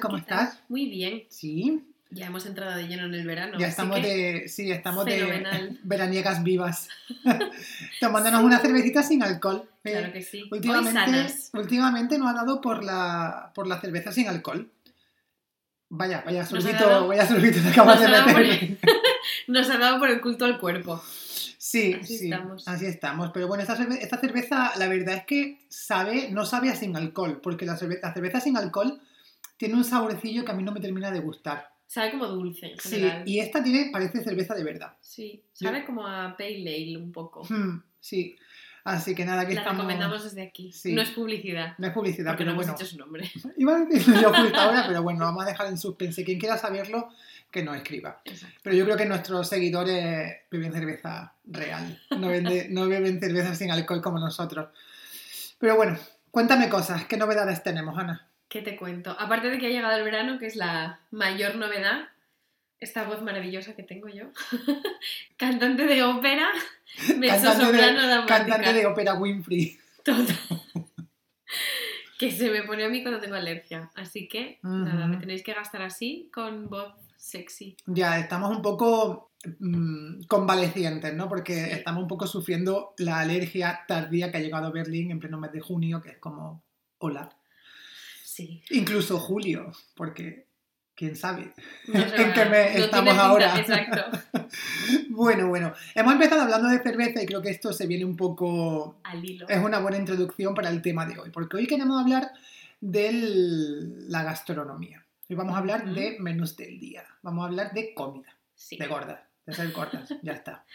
tal? ¿Cómo estás? Muy bien. Sí, Ya hemos entrado de lleno en el verano. ya estamos de, sí, estamos de veraniegas vivas. Tomándonos una cervecita sin alcohol. Eh, Claro que sí. Hoy últimamente, sanas. últimamente nos ha dado por la, por la cerveza sin alcohol. Vaya, vaya sorbito, dado- vaya sorbito te acabas de meter. Nos ha dado por el culto al cuerpo. Sí, Así sí, estamos. así estamos. Pero bueno, esta, cerve- esta cerveza, la verdad es que sabe, no sabe a sin alcohol, porque la, cerve- la cerveza sin alcohol tiene un saborecillo que a mí no me termina de gustar. Sabe como dulce en Sí, general. y esta tiene, parece cerveza de verdad. Sí, sabe como a Pale Ale un poco. Hmm, sí, así que nada, que La estamos... recomendamos desde aquí. Sí. No es publicidad. No es publicidad, Porque pero no hemos bueno. dicho su nombre. Iba a decirlo yo justo ahora, pero bueno, lo vamos a dejar en suspense. Quien quiera saberlo, que nos escriba. Exacto. Pero yo creo que nuestros seguidores beben cerveza real, no, vende- no beben cerveza sin alcohol como nosotros. Pero bueno, cuéntame cosas, ¿qué novedades tenemos, Ana? ¿Qué te cuento? Aparte de que ha llegado el verano, que es la mayor novedad, esta voz maravillosa que tengo yo, cantante de ópera, mezzosoprano dramática. cantante de ópera Winfrey. Total. que se me pone a mí cuando tengo alergia. Así que, nada, me tenéis que gastar así con voz sexy. Ya estamos un poco mm, convalecientes, ¿no? Porque Sí. estamos un poco sufriendo la alergia tardía que ha llegado a Berlín en pleno mes de junio, que es como, hola. Sí. Incluso julio, porque quién sabe. No ¿En qué mes no estamos pinta- ahora? Exacto. Bueno, bueno, hemos empezado hablando de cerveza y creo que esto se viene un poco... Al hilo. Es una buena introducción para el tema de hoy, porque hoy queremos hablar de la gastronomía. Hoy vamos a hablar de menús del día, vamos a hablar de comida, Sí. de gordas, de ser gordas, ya está.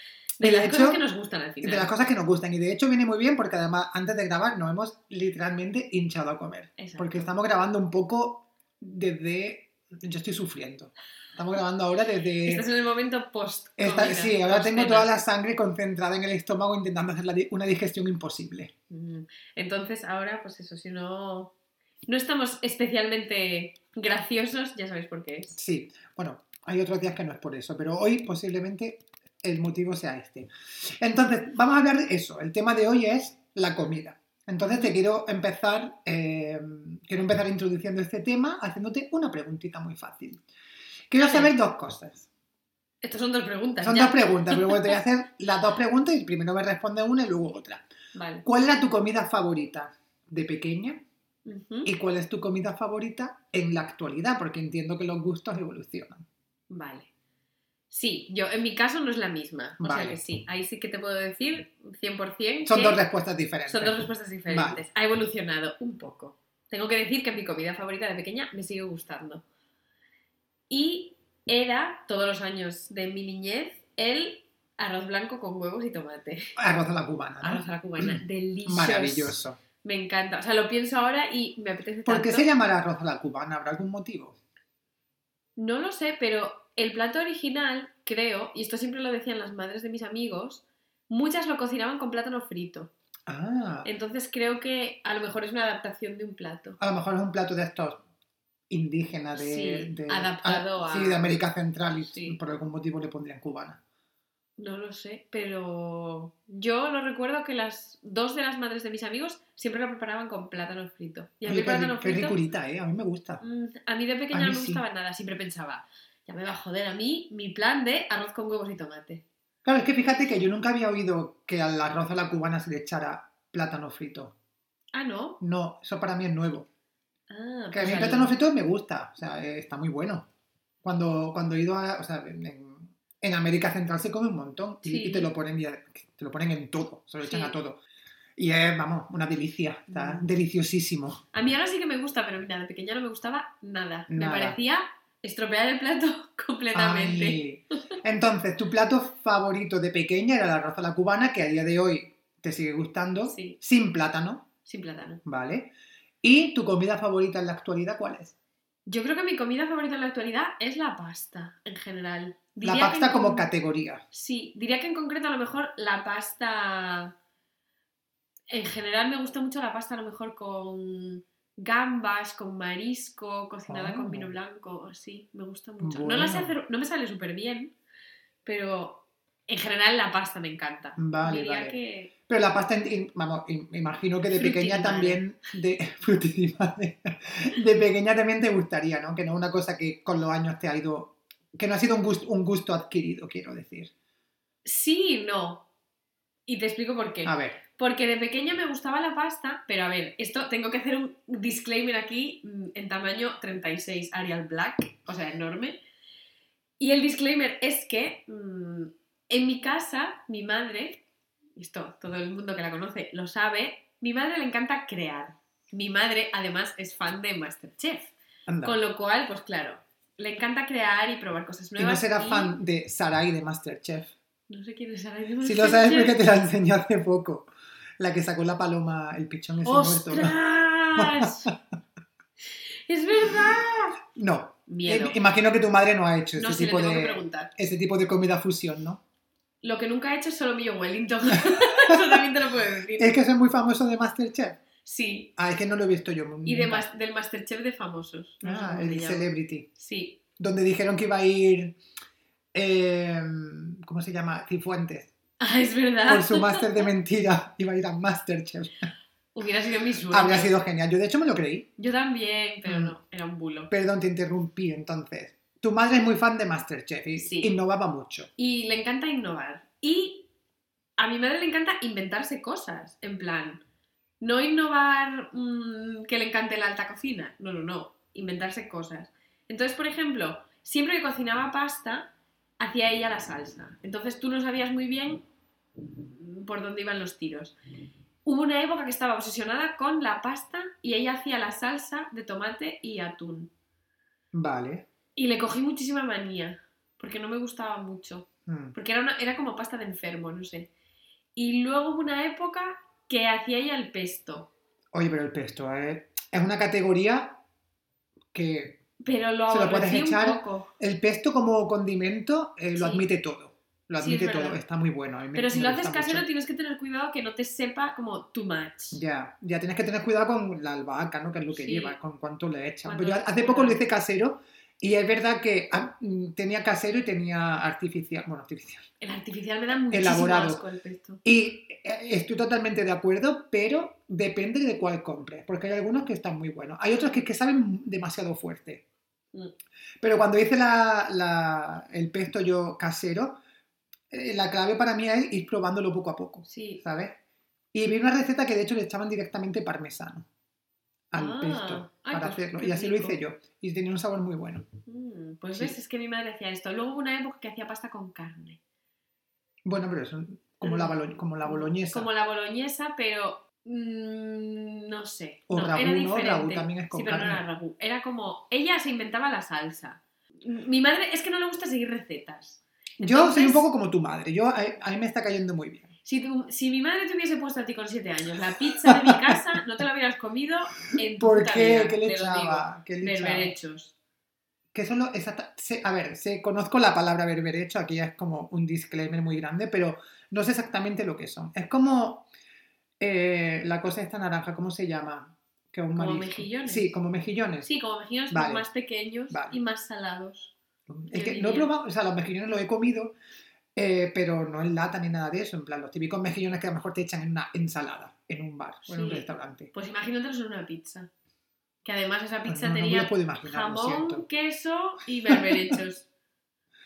De las hecho- cosas que nos gustan al final. de las cosas que nos gustan. Y de hecho viene muy bien porque además antes de grabar nos hemos literalmente hinchado a comer. Exacto. Porque estamos grabando un poco desde... Yo estoy sufriendo. Estamos grabando ahora desde... Este es el momento post. Esta- sí, ahora tengo toda la sangre concentrada en el estómago intentando hacer di- una digestión imposible. Mm. Entonces, ahora, pues eso, si no, no estamos especialmente graciosos, ya sabéis por qué es. Sí, bueno, hay otros días que no es por eso, pero hoy posiblemente el motivo sea este. Entonces, vamos a hablar de eso. El tema de hoy es la comida. Entonces te quiero empezar, eh, quiero empezar introduciendo este tema haciéndote una preguntita muy fácil. Quiero saber dos cosas. Estas son dos preguntas. Son ya. dos preguntas, pero bueno, te voy a hacer las dos preguntas y primero me responde una y luego otra. Vale. ¿Cuál era tu comida favorita de pequeña y cuál es tu comida favorita en la actualidad? Porque entiendo que los gustos evolucionan. Vale. Sí, yo en mi caso no es la misma. O sea Vale. que sí, ahí sí que te puedo decir 100% Son que dos respuestas diferentes. son dos respuestas diferentes. Ha evolucionado un poco. Tengo que decir que mi comida favorita de pequeña me sigue gustando. Y era, todos los años de mi niñez, el arroz blanco con huevos y tomate. Arroz a la cubana, ¿no? Arroz a la cubana. Delicioso. Maravilloso. Me encanta. O sea, lo pienso ahora y me apetece ¿Por tanto. qué se llamará arroz a la cubana? ¿Habrá algún motivo? No lo sé, pero el plato original, creo, y esto siempre lo decían las madres de mis amigos, muchas lo cocinaban con plátano frito. Ah, Entonces creo que a lo mejor es una adaptación de un plato. a lo mejor es un plato de estos indígenas de, Sí, de- adaptado ah, a- sí, de América Central y Sí. por algún motivo le pondrían cubana. No lo sé, pero yo lo recuerdo que las dos de las madres de mis amigos siempre lo preparaban con plátano frito. Y a mí Oye, qué, plátano ri- qué frito, ricurita, ¿eh? A mí me gusta. mm, a mí de pequeña mí no me gustaba nada. Siempre pensaba, ya me va a joder a mí mi plan de arroz con huevos y tomate. Claro, es que fíjate que yo nunca había oído que al arroz a la cubana se le echara plátano frito. Ah, ¿no? No, eso para mí es nuevo. Ah, Que a pues mí el al- plátano frito me gusta, o sea, eh, está muy bueno. Cuando, cuando he ido a, o sea, en, América Central se come un montón y, Sí. y te lo ponen te lo ponen en todo, se lo echan Sí. a todo. Y es, vamos, una delicia, está Mm. deliciosísimo. A mí ahora sí que me gusta, pero mira, de pequeña no me gustaba nada. Me Nada. parecía estropear el plato completamente. Ay. Entonces, tu plato favorito de pequeña era el arroz a la cubana, que a día de hoy te sigue gustando, Sí, sin plátano, sin plátano. ¿vale? ¿Y tu comida favorita en la actualidad cuál es? Yo creo que mi comida favorita en la actualidad es la pasta, en general. La Diría pasta como con- categoría. Sí, diría que en concreto a lo mejor la pasta... En general me gusta mucho la pasta a lo mejor con gambas, con marisco, cocinada con vino blanco, así, me gusta mucho. No, la sé Bueno. hacer, no me sale súper bien, pero En general, la pasta me encanta. Vale, Diría vale. que. Pero la pasta, vamos, imagino que de pequeña también, de, de pequeña también te gustaría, ¿no? Que no es una cosa que con los años te ha ido, que no ha sido un gusto, un gusto adquirido, quiero decir. Sí no. Y te explico por qué. A ver, Porque de pequeña me gustaba la pasta, pero a ver, esto tengo que hacer un disclaimer aquí mm, en tamaño 36 Arial Black, o sea, enorme. Y el disclaimer es que mm, en mi casa, mi madre, esto todo el mundo que la conoce lo sabe, mi madre le encanta crear. Mi madre además es fan de Masterchef, anda. con lo cual, pues claro, le encanta crear y probar cosas Y nuevas. no será y- fan de Sarai de Masterchef. No sé quién es Si lo sabes porque te la enseñó hace poco. La que sacó la paloma, el pichón ese muerto. ¡Ostras! ¡Es verdad! No, Miedo. Eh, imagino que tu madre no ha hecho No, ese, tipo de, ese tipo de comida fusión, ¿no? Lo que nunca he hecho es solo Millo Wellington. Eso también te lo puedo decir. Es que soy muy famoso de Masterchef. Sí. Ah, es que no lo he visto yo. Y de nunca. mas- del Masterchef de famosos. No Ah, el. Celebrity. Sí. Donde dijeron que iba a ir. Eh, ¿Cómo se llama? Cifuentes. Ah, es verdad. Por su máster de mentira. Iba a ir a Masterchef. Hubiera sido mi sueño. Habría sido genial. Yo, de hecho, me lo creí. Yo también, pero Mm. no. Era un bulo. Perdón, te interrumpí entonces. Tu madre es muy fan de Masterchef y Sí. innovaba mucho. Y le encanta innovar. Y a mi madre le encanta inventarse cosas. En plan, no innovar mm, que le encante la alta cocina. No, no, no. Inventarse cosas. Entonces, por ejemplo, siempre que cocinaba pasta, hacía ella la salsa. Entonces tú no sabías muy bien por dónde iban los tiros. Hubo una época que estaba obsesionada con la pasta y ella hacía la salsa de tomate y atún. Vale. Y le cogí muchísima manía, porque no me gustaba mucho. Mm. Porque era, una- era como pasta de enfermo, no sé. Y luego hubo una época que hacía ella el pesto. Oye, pero el pesto eh, es una categoría que Pero lo Se lo puedes aborrecí un echar poco. el pesto como condimento eh, lo Sí. admite todo. Lo Sí, es admite todo, está muy bueno. me- Pero si lo haces casero mucho. tienes que tener cuidado que no te sepa como too much. Ya, ya tienes que tener cuidado con la albahaca, ¿no? Que es lo que Sí. lleva, con cuánto le. Cuánto Pues yo hace poco lo hice casero y es verdad que ah, mm, tenía casero y tenía artificial. Bueno, artificial. El artificial me da muchísimo Elaborado. asco el pesto. Y eh, estoy totalmente de acuerdo, pero depende de cuál compres, porque hay algunos que están muy buenos. Hay otros que, que saben demasiado fuerte. Pero cuando hice la- la- el pesto yo casero, eh, la clave para mí es ir probándolo poco a poco, Sí. ¿sabes? Y vi una receta que de hecho le echaban directamente parmesano al Ah, pesto ay, para pues, hacerlo. Y así lo hice yo. Y tenía un sabor muy bueno. Mm, pues Sí. ves, es que mi madre hacía esto. Luego hubo una época que hacía pasta con carne. Bueno, pero eso, como la, bolo- como la boloñesa. Como la boloñesa, pero mm, no sé. O no, ragú, era. Ragú también es con sí, pero no era ragú. Era como ella se inventaba la salsa. Mi madre es que no le gusta seguir recetas. Yo soy un poco como tu madre. Yo, a, mí me está cayendo muy bien. Si, tu- si mi madre te hubiese puesto a ti con 7 años la pizza de mi casa, no te la hubieras comido en tu ¿Por qué? vida, ¿Qué le echaba? Berberechos. Que exacta, sé- a ver, sé, conozco la palabra berberecho, aquí ya es como un disclaimer muy grande, pero no sé exactamente lo que son. Es como eh, la cosa esta naranja, ¿cómo se llama? Que es un Como marisco. mejillones. Sí, como mejillones. Sí, como mejillones Vale. más pequeños Vale. y más salados. es que no he probado, o sea, los mejillones los he comido, eh, pero no en lata ni nada de eso. En plan, los típicos mejillones que a lo mejor te echan en una ensalada, en un bar o en un restaurante. Pues imagínatelos en una pizza. Que además esa Pues pizza no, no tenía jamón, queso y berberechos.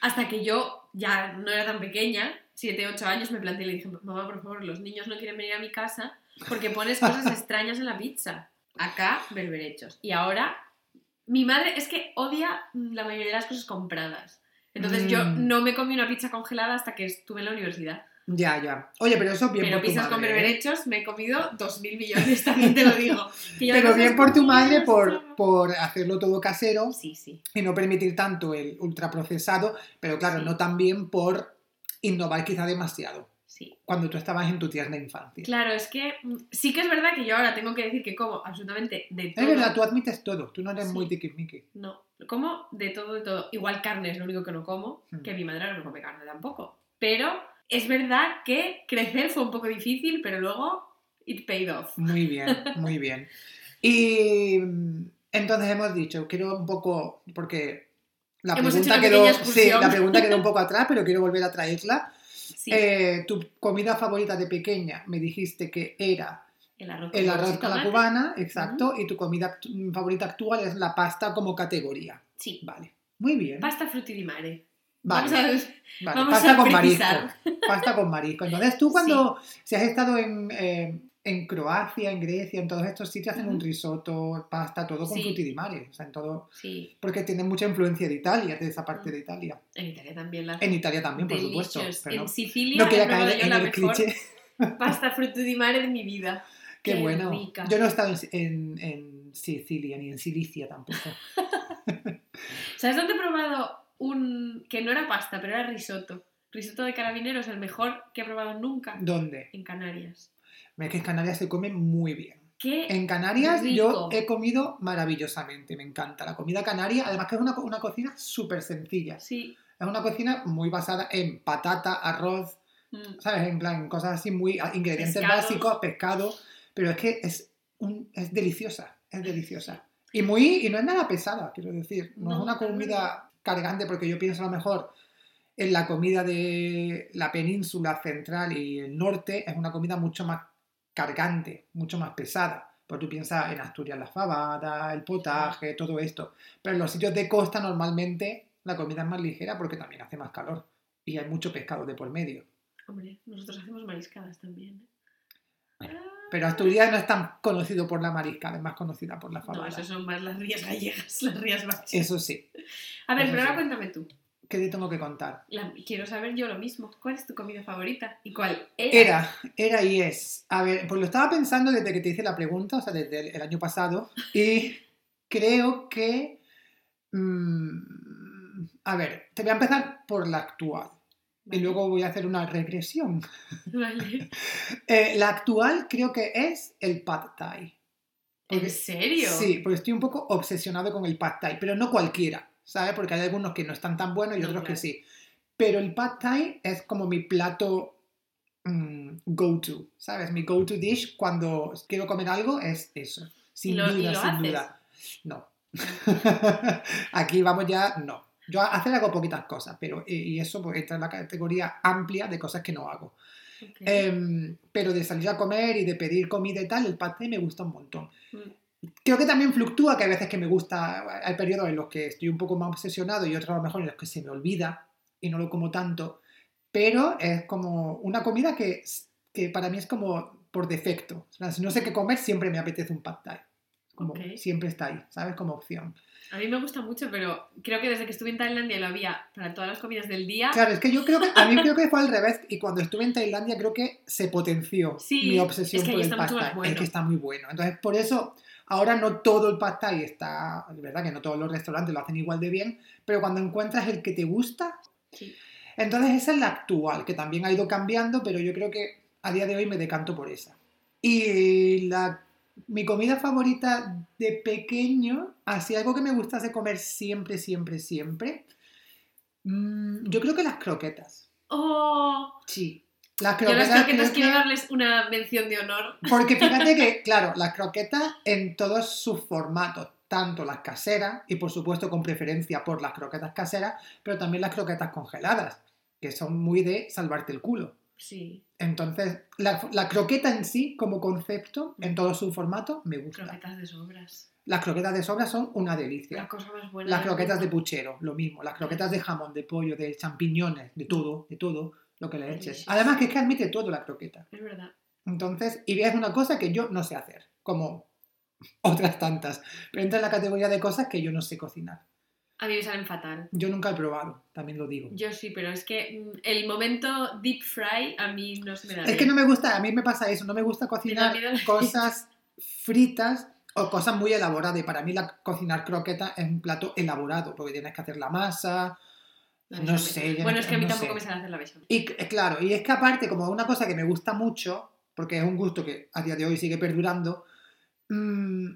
Hasta que yo ya no era tan pequeña, 7, 8 años, me planteé y le dije, mamá, por favor, los niños no quieren venir a mi casa porque pones cosas extrañas en la pizza. Acá, berberechos. Y ahora, mi madre es que odia la mayoría de las cosas compradas. Entonces yo Mm. no me comí una pizza congelada hasta que estuve en la universidad. Ya, ya. Oye, pero eso bien Pero por tu pizzas con madre, ¿eh? berberechos me he comido 2.000 millones, también te lo digo. Pero bien por tu madre por, por hacerlo todo casero Sí, sí. y no permitir tanto el ultraprocesado, pero claro, Sí. no también por innovar quizá demasiado Sí. cuando tú estabas en tu tierna infancia. Claro, es que mm, sí que es verdad que yo ahora tengo que decir que como absolutamente de todo. Es verdad, tú admites todo, tú no eres Sí. muy tiquismiqui. No, como de todo, de todo. Igual carne es lo único que no como, Mm. que mi madre no come carne tampoco. Pero es verdad que crecer fue un poco difícil, pero luego it paid off. Muy bien, muy bien. Y mm, entonces hemos dicho, quiero un poco, porque la Hemos pregunta, quedó, sí, la pregunta quedó un poco atrás, pero quiero volver a traerla. Sí, Eh, tu comida favorita de pequeña me dijiste que era el arroz, el arroz la cubana, exacto, y tu comida favorita actual es la pasta como categoría. Sí. Vale, muy bien. Pasta frutti di mare. Vale, Vamos a vale, vamos pasta a con marisco. Pasta con marisco. Entonces tú cuando, si has estado en, eh, en Croacia, en Grecia, en todos estos sitios hacen un risotto, pasta, todo con Sí. frutti di mare, o sea, en todo, Sí, porque tienen mucha influencia de Italia, de esa parte Mm. de Italia. en Italia también la En Italia también, por supuesto. Pero En no, Sicilia no quería caer en el mejor cliché. pasta frutti di mare de mi vida. Qué, Qué bueno. rica. Yo no he estado en, en- en Sicilia ni en Silicia tampoco. ¿Sabes dónde he probado un que no era pasta, pero era risotto? Risotto de carabineros, el mejor que he probado nunca. ¿Dónde? En Canarias. Es que en Canarias se come muy bien. ¿Qué? En Canarias yo he comido maravillosamente, me encanta la comida canaria, además que es una, una cocina súper sencilla. Sí. Es una cocina muy basada en patata, arroz, Mm. ¿sabes? En plan, cosas así muy ingredientes Pescados. básicos, pescado, pero es que es, un, es deliciosa, es deliciosa. Y muy y no es nada pesada, quiero decir, no, es No, una para comida cargante porque yo pienso a lo mejor en la comida de la península central y el norte es una comida mucho más cargante, mucho más pesada. Pues tú piensas en Asturias la fabada, el potaje, todo esto. Pero en los sitios de costa normalmente la comida es más ligera porque también hace más calor y hay mucho pescado de por medio. Hombre, nosotros hacemos mariscadas también. ¿eh? Ah, Pero Asturias no es tan conocido por la mariscada, es más conocida por la No, fabada. eso son más las rías gallegas, las rías vascas. Eso sí. A ver, eso pero ahora sí. cuéntame tú. ¿Qué te tengo que contar? La- quiero saber yo lo mismo. ¿Cuál es tu comida favorita? ¿Y cuál era? Era, era y es. A ver, pues lo estaba pensando desde que te hice la pregunta, o sea, desde el, el año pasado, y creo que... mm, a ver, te voy a empezar por la actual y luego voy a hacer una regresión. Vale. Eh, la actual creo que es el pad thai. Porque- ¿En serio? Sí, porque estoy un poco obsesionado con el pad thai, pero no cualquiera, ¿sabes? Porque hay algunos que no están tan buenos y otros que sí. Pero el pad thai es como mi plato mm, go-to, ¿sabes? Mi go-to dish cuando quiero comer algo es eso. Sin lo- y duda, lo sin haces? duda. No. Aquí vamos ya, no. Yo hacer hago poquitas cosas, pero y y eso pues, entra en la categoría amplia de cosas que no hago. Ok. Em, pero de salir a comer y de pedir comida y tal, el pad thai me gusta un montón. Mm. Creo que también fluctúa, que hay veces que me gusta, hay periodos en los que estoy un poco más obsesionado y otros a lo mejor en los que se me olvida y no lo como tanto, pero es como una comida que, que para mí es como por defecto. O sea, si no sé qué comer, siempre me apetece un pad thai. Como Ok. siempre está ahí, ¿sabes? Como opción. A mí me gusta mucho, pero creo que desde que estuve en Tailandia lo había para todas las comidas del día. Claro, es que yo creo que, a mí creo que fue al revés y cuando estuve en Tailandia creo que se potenció Sí, mi obsesión es que por el thai. bueno. Es que está muy bueno. Entonces, por eso, ahora no todo el pad thai está, es verdad que no todos los restaurantes lo hacen igual de bien, pero cuando encuentras el que te gusta, Sí. entonces esa es la actual, que también ha ido cambiando, pero yo creo que a día de hoy me decanto por esa. Y la, mi comida favorita de pequeño, así algo que me gustase comer siempre, siempre, siempre, mm, yo creo que las croquetas. ¡Oh! Sí. Las Yo a las croquetas, croquetas quiero darles una mención de honor. Porque fíjate que, claro, las croquetas en todos sus formatos, tanto las caseras, y por supuesto con preferencia por las croquetas caseras, pero también las croquetas congeladas, que son muy de salvarte el culo. Sí, Entonces, la, la croqueta en sí, como concepto, en todo su formato, me gusta. croquetas de sobras. Las croquetas de sobra son una La delicia. cosa más buena. Las croquetas de puchero, lo mismo. Las croquetas de jamón, de pollo, de champiñones, de todo, de todo lo que le eches. Además que es que admite todo la croqueta. Es verdad. Entonces, y es una cosa que yo no sé hacer, como otras tantas. Pero entra en la categoría de cosas que yo no sé cocinar. A mí me salen fatal. Yo nunca he probado, también lo digo. Yo sí, pero es que mm, el momento deep fry a mí no se me da Es que bien. no me gusta, a mí me pasa eso, no me gusta cocinar la cosas fritas o cosas muy elaboradas. Y para mí la, cocinar croquetas es un plato elaborado, porque tienes que hacer la masa. La No sé, yo Bueno, no- es que a mí no tampoco sé. me sale hacer la bechamel. Y claro, y es que aparte, como una cosa que me gusta mucho, porque es un gusto que a día de hoy sigue perdurando, mm,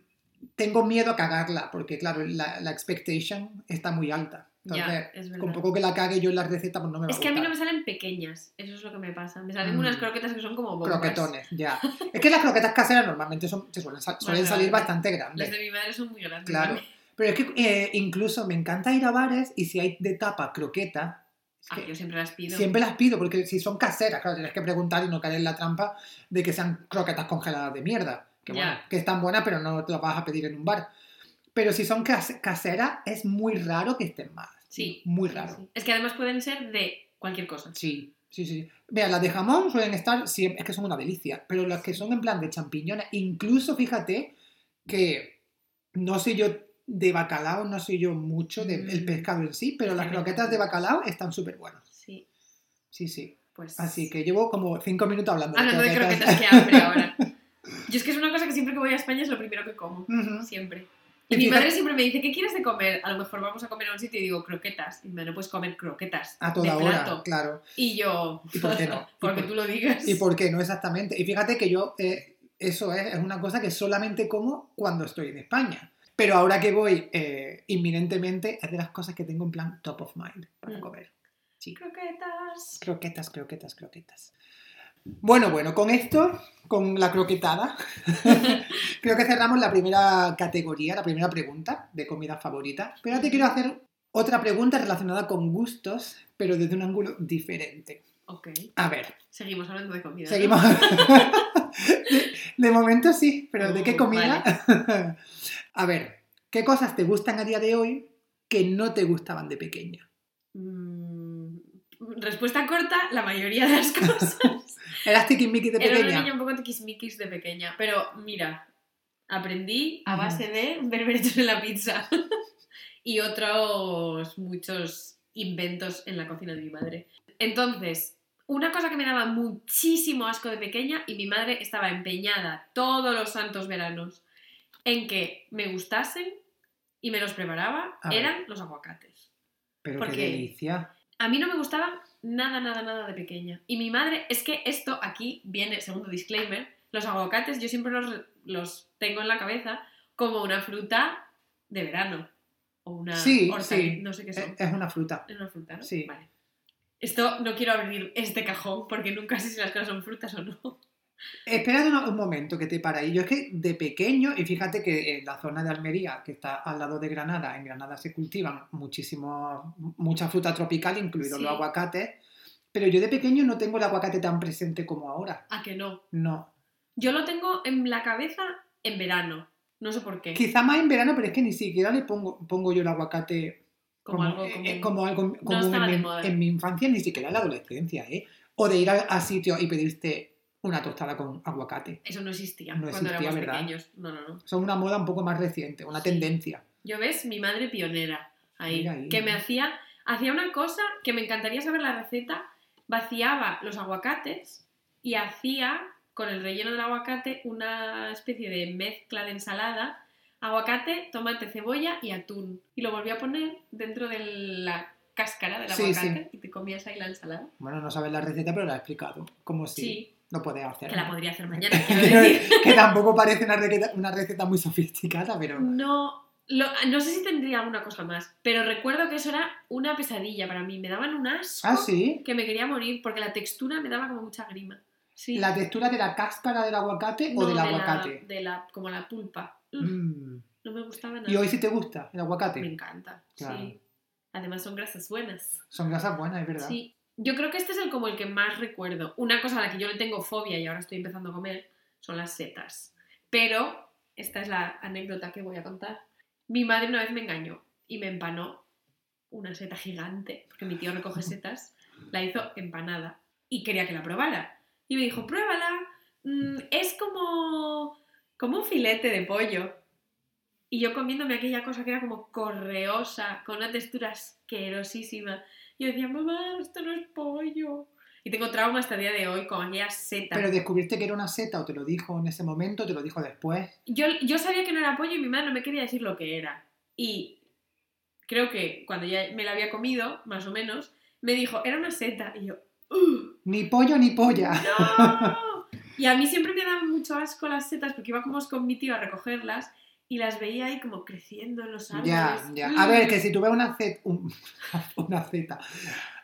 tengo miedo a cagarla, porque claro, la, la expectation está muy alta. Entonces, Ya, con poco que la cague yo en la receta, pues no me va Es a que a mí no me salen pequeñas, eso es lo que me pasa. Me salen Mm. unas croquetas que son como bombas. Croquetones, ya. Es que las croquetas caseras normalmente son, se suelen, suelen Más salir grandes. bastante Las grandes. de mi madre son muy grandes. Claro. ¿vale? Pero es que eh, incluso me encanta ir a bares y si hay de tapa croqueta, Ah, yo siempre las pido. siempre las pido, porque si son caseras, claro, tienes que preguntar y no caer en la trampa de que sean croquetas congeladas de mierda. Que bueno, Ya. que están buenas, pero no te las vas a pedir en un bar. Pero si son cas- caseras, es muy raro que estén malas. Sí. Muy raro. sí. Es que además pueden ser de cualquier cosa. Sí, sí, sí. Mira, las de jamón suelen estar, siempre, es que son una delicia, pero las que son en plan de champiñones, incluso fíjate que no soy yo de bacalao, no soy yo mucho del Mm. pescado en sí, pero las croquetas de bacalao están súper buenas. Sí, Sí, sí. pues. Así que llevo como cinco minutos hablando Hablando de croquetas. que hambre ahora. Yo es que es una cosa que siempre que voy a España es lo primero que como. Ujú. Siempre. Y Y mi fíjate- madre siempre me dice, ¿qué quieres de comer? A lo mejor vamos a comer a un sitio y digo, croquetas. Y me no puedes comer croquetas. A toda de hora, plato. claro. Y yo, ¿Y por qué no? ¿Y porque por- tú lo digas. ¿Y por qué no exactamente? Y fíjate que yo, eh, eso es, es una cosa que solamente como cuando estoy en España. Pero ahora que voy eh, inminentemente, es de las cosas que tengo en plan top of mind para Mm. comer. Sí. Croquetas. Croquetas, croquetas, croquetas. Bueno, bueno, con esto, con la croquetada, creo que cerramos la primera categoría, la primera pregunta de comida favorita. Pero ahora te quiero hacer otra pregunta relacionada con gustos, pero desde un ángulo diferente. Ok. A ver, Seguimos hablando de comida. Seguimos. de momento sí, pero ¿de qué Oh, comida? a ver, ¿qué cosas te gustan a día de hoy que no te gustaban de pequeña? Mm, respuesta corta, la mayoría de las cosas. ¿Eras tiquismiqui de Era una pequeña? niña un poco tiquismiquis de pequeña. Pero mira, aprendí a base de berberechos en la pizza. y otros muchos inventos en la cocina de mi madre. Entonces, una cosa que me daba muchísimo asco de pequeña y mi madre estaba empeñada todos los santos veranos en que me gustasen y me los preparaba, A ver. eran los aguacates. Pero ¿por qué delicia. A mí no me gustaban nada, nada, nada de pequeña. Y mi madre, es que esto aquí viene, segundo disclaimer, los aguacates yo siempre los, los tengo en la cabeza como una fruta de verano. O una Sí, sí. no sé qué Es, son. es una fruta. Es una fruta, ¿no? Sí. Vale. Esto no quiero abrir este cajón porque nunca sé si las cosas son frutas o no. Espérate un, momento que te para ahí. Yo es que de pequeño, y fíjate que en la zona de Almería, que está al lado de Granada, en Granada se cultivan muchísimo, mucha fruta tropical, incluidos Sí. los aguacates, pero yo de pequeño no tengo el aguacate tan presente como ahora. ¿A que no? No. Yo lo tengo en la cabeza en verano. No sé por qué. Quizá más en verano, pero es que ni siquiera le pongo, pongo yo el aguacate Como, algo eh, como... eh, como algo común en, mi, moda. en mi infancia, ni siquiera en la adolescencia, ¿eh? O de ir a, a sitio y pedirte una tostada con aguacate. Eso no existía No cuando existía, éramos ¿verdad? pequeños. No, no, no. Son una moda un poco más reciente, una Sí. tendencia. Yo ves, mi madre pionera ahí, ahí. que me hacía, hacía una cosa que me encantaría saber la receta, vaciaba los aguacates y hacía con el relleno del aguacate una especie de mezcla de ensalada, aguacate, tomate, cebolla y atún. Y lo volví a poner dentro de la cáscara del Sí, aguacate y te comías ahí la ensalada. Bueno, no sabes la receta, pero la he explicado. Como si Sí, lo puedes hacer. que la podría hacer mañana, decir. que tampoco parece una receta, una receta muy sofisticada, pero... No, lo- no sé si tendría alguna cosa más, pero recuerdo que eso era una pesadilla para mí. Me daban un asco Ah, sí. que me quería morir porque la textura me daba como mucha grima. Sí. ¿La textura de la cáscara del aguacate o del de la- aguacate? de la, como la pulpa. Mm. No me gustaba nada. ¿Y hoy sí te gusta el aguacate? Me encanta, Claro. sí. Además son grasas buenas. Son grasas buenas, es verdad. Sí. Yo creo que este es el como el que más recuerdo. Una cosa a la que yo le tengo fobia y ahora estoy empezando a comer son las setas. Pero esta es la anécdota que voy a contar. Mi madre una vez me engañó y me empanó una seta gigante, porque mi tío recoge setas, la hizo empanada y quería que la probara. Y me dijo, pruébala, mm, es como, como un filete de pollo. Y yo comiéndome aquella cosa que era como correosa, con una textura asquerosísima. Y yo decía, mamá, esto no es pollo. Y tengo trauma hasta el día de hoy con aquella seta. Pero descubriste que era una seta o te lo dijo en ese momento, te lo dijo después. Yo, yo sabía que no era pollo y mi madre no me quería decir lo que era. Y creo que cuando ya me la había comido, más o menos, me dijo, era una seta. Y yo, "Ugh, Ni pollo ni polla. ¡no! Y a mí siempre me daban mucho asco las setas porque íbamos con mi tío a recogerlas y las veía ahí como creciendo en los árboles. Ya, ya. A ver, que si tú ves una seta. una seta.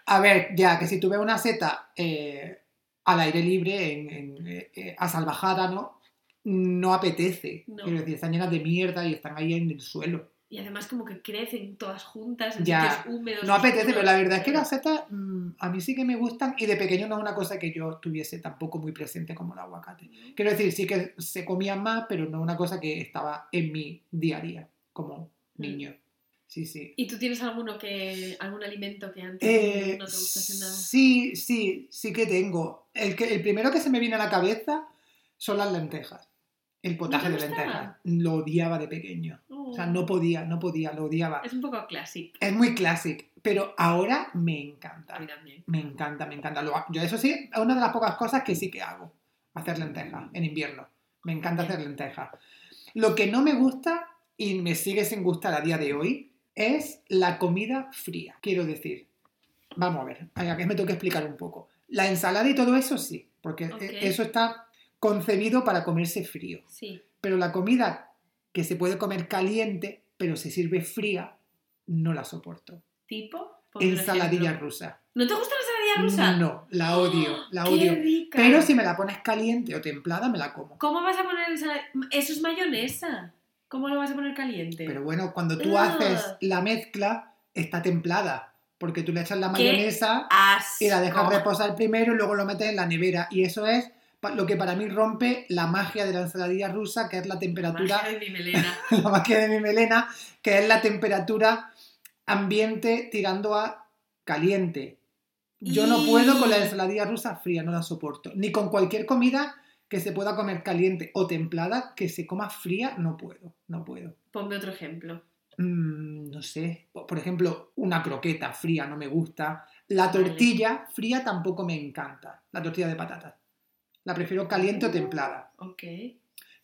A ver, ya, que si tú ves una seta eh, al aire libre, en, en, eh, a salvajada, ¿no? No apetece. No. Quiero decir, están llenas de mierda y están ahí en el suelo. Y además como que crecen todas juntas en Ya. sitios húmedos. No apetece, pero la verdad es que las setas mm, a mí sí que me gustan y de pequeño no es una cosa que yo tuviese tampoco muy presente como el aguacate. Quiero decir, sí que se comían más, pero no una cosa que estaba en mi día a día como niño. Sí, sí. ¿Y tú tienes alguno que, algún alimento que antes Eh, no te gustase nada? sí, sí, sí que tengo. El, que, el primero que se me viene a la cabeza son las lentejas. El potaje de lentejas. Lo odiaba de pequeño. O sea, no podía, no podía, lo odiaba. Es un poco clásico. Es muy clásico, pero ahora me encanta. A mí también. Me encanta, me encanta. Lo yo eso sí, es una de las pocas cosas que sí que hago. Hacer lentejas en invierno. Me encanta hacer lentejas. Lo que no me gusta y me sigue sin gustar a día de hoy es la comida fría. Quiero decir, vamos a ver, aquí me tengo que explicar un poco. La ensalada y todo eso sí, porque eso está concebido para comerse frío. Sí. Pero la comida que se puede comer caliente, pero se sirve fría, no la soporto. ¿Tipo? Ensaladilla ejemplo. rusa. ¿No te gusta la ensaladilla rusa? No, la odio, la ¡Qué odio. rica! Pero si me la pones caliente o templada, me la como. ¿Cómo vas a poner ensalada? Eso es mayonesa. ¿Cómo lo vas a poner caliente? Pero bueno, cuando tú Ugh. haces la mezcla, está templada. Porque tú le echas la ¡Qué mayonesa y la dejas reposar primero y luego lo metes en la nevera. Y eso es lo que para mí rompe la magia de la ensaladilla rusa, que es la temperatura, Magia de mi melena. la magia de mi melena, que es la temperatura ambiente tirando a caliente. Yo no puedo con la ensaladilla rusa fría, no la soporto. Ni con cualquier comida que se pueda comer caliente o templada, que se coma fría, no puedo, no puedo. Ponme otro ejemplo. Mm, no sé, po- por ejemplo, una croqueta fría no me gusta. La Vale. tortilla fría tampoco me encanta, la tortilla de patatas. La prefiero caliente o templada. Ok.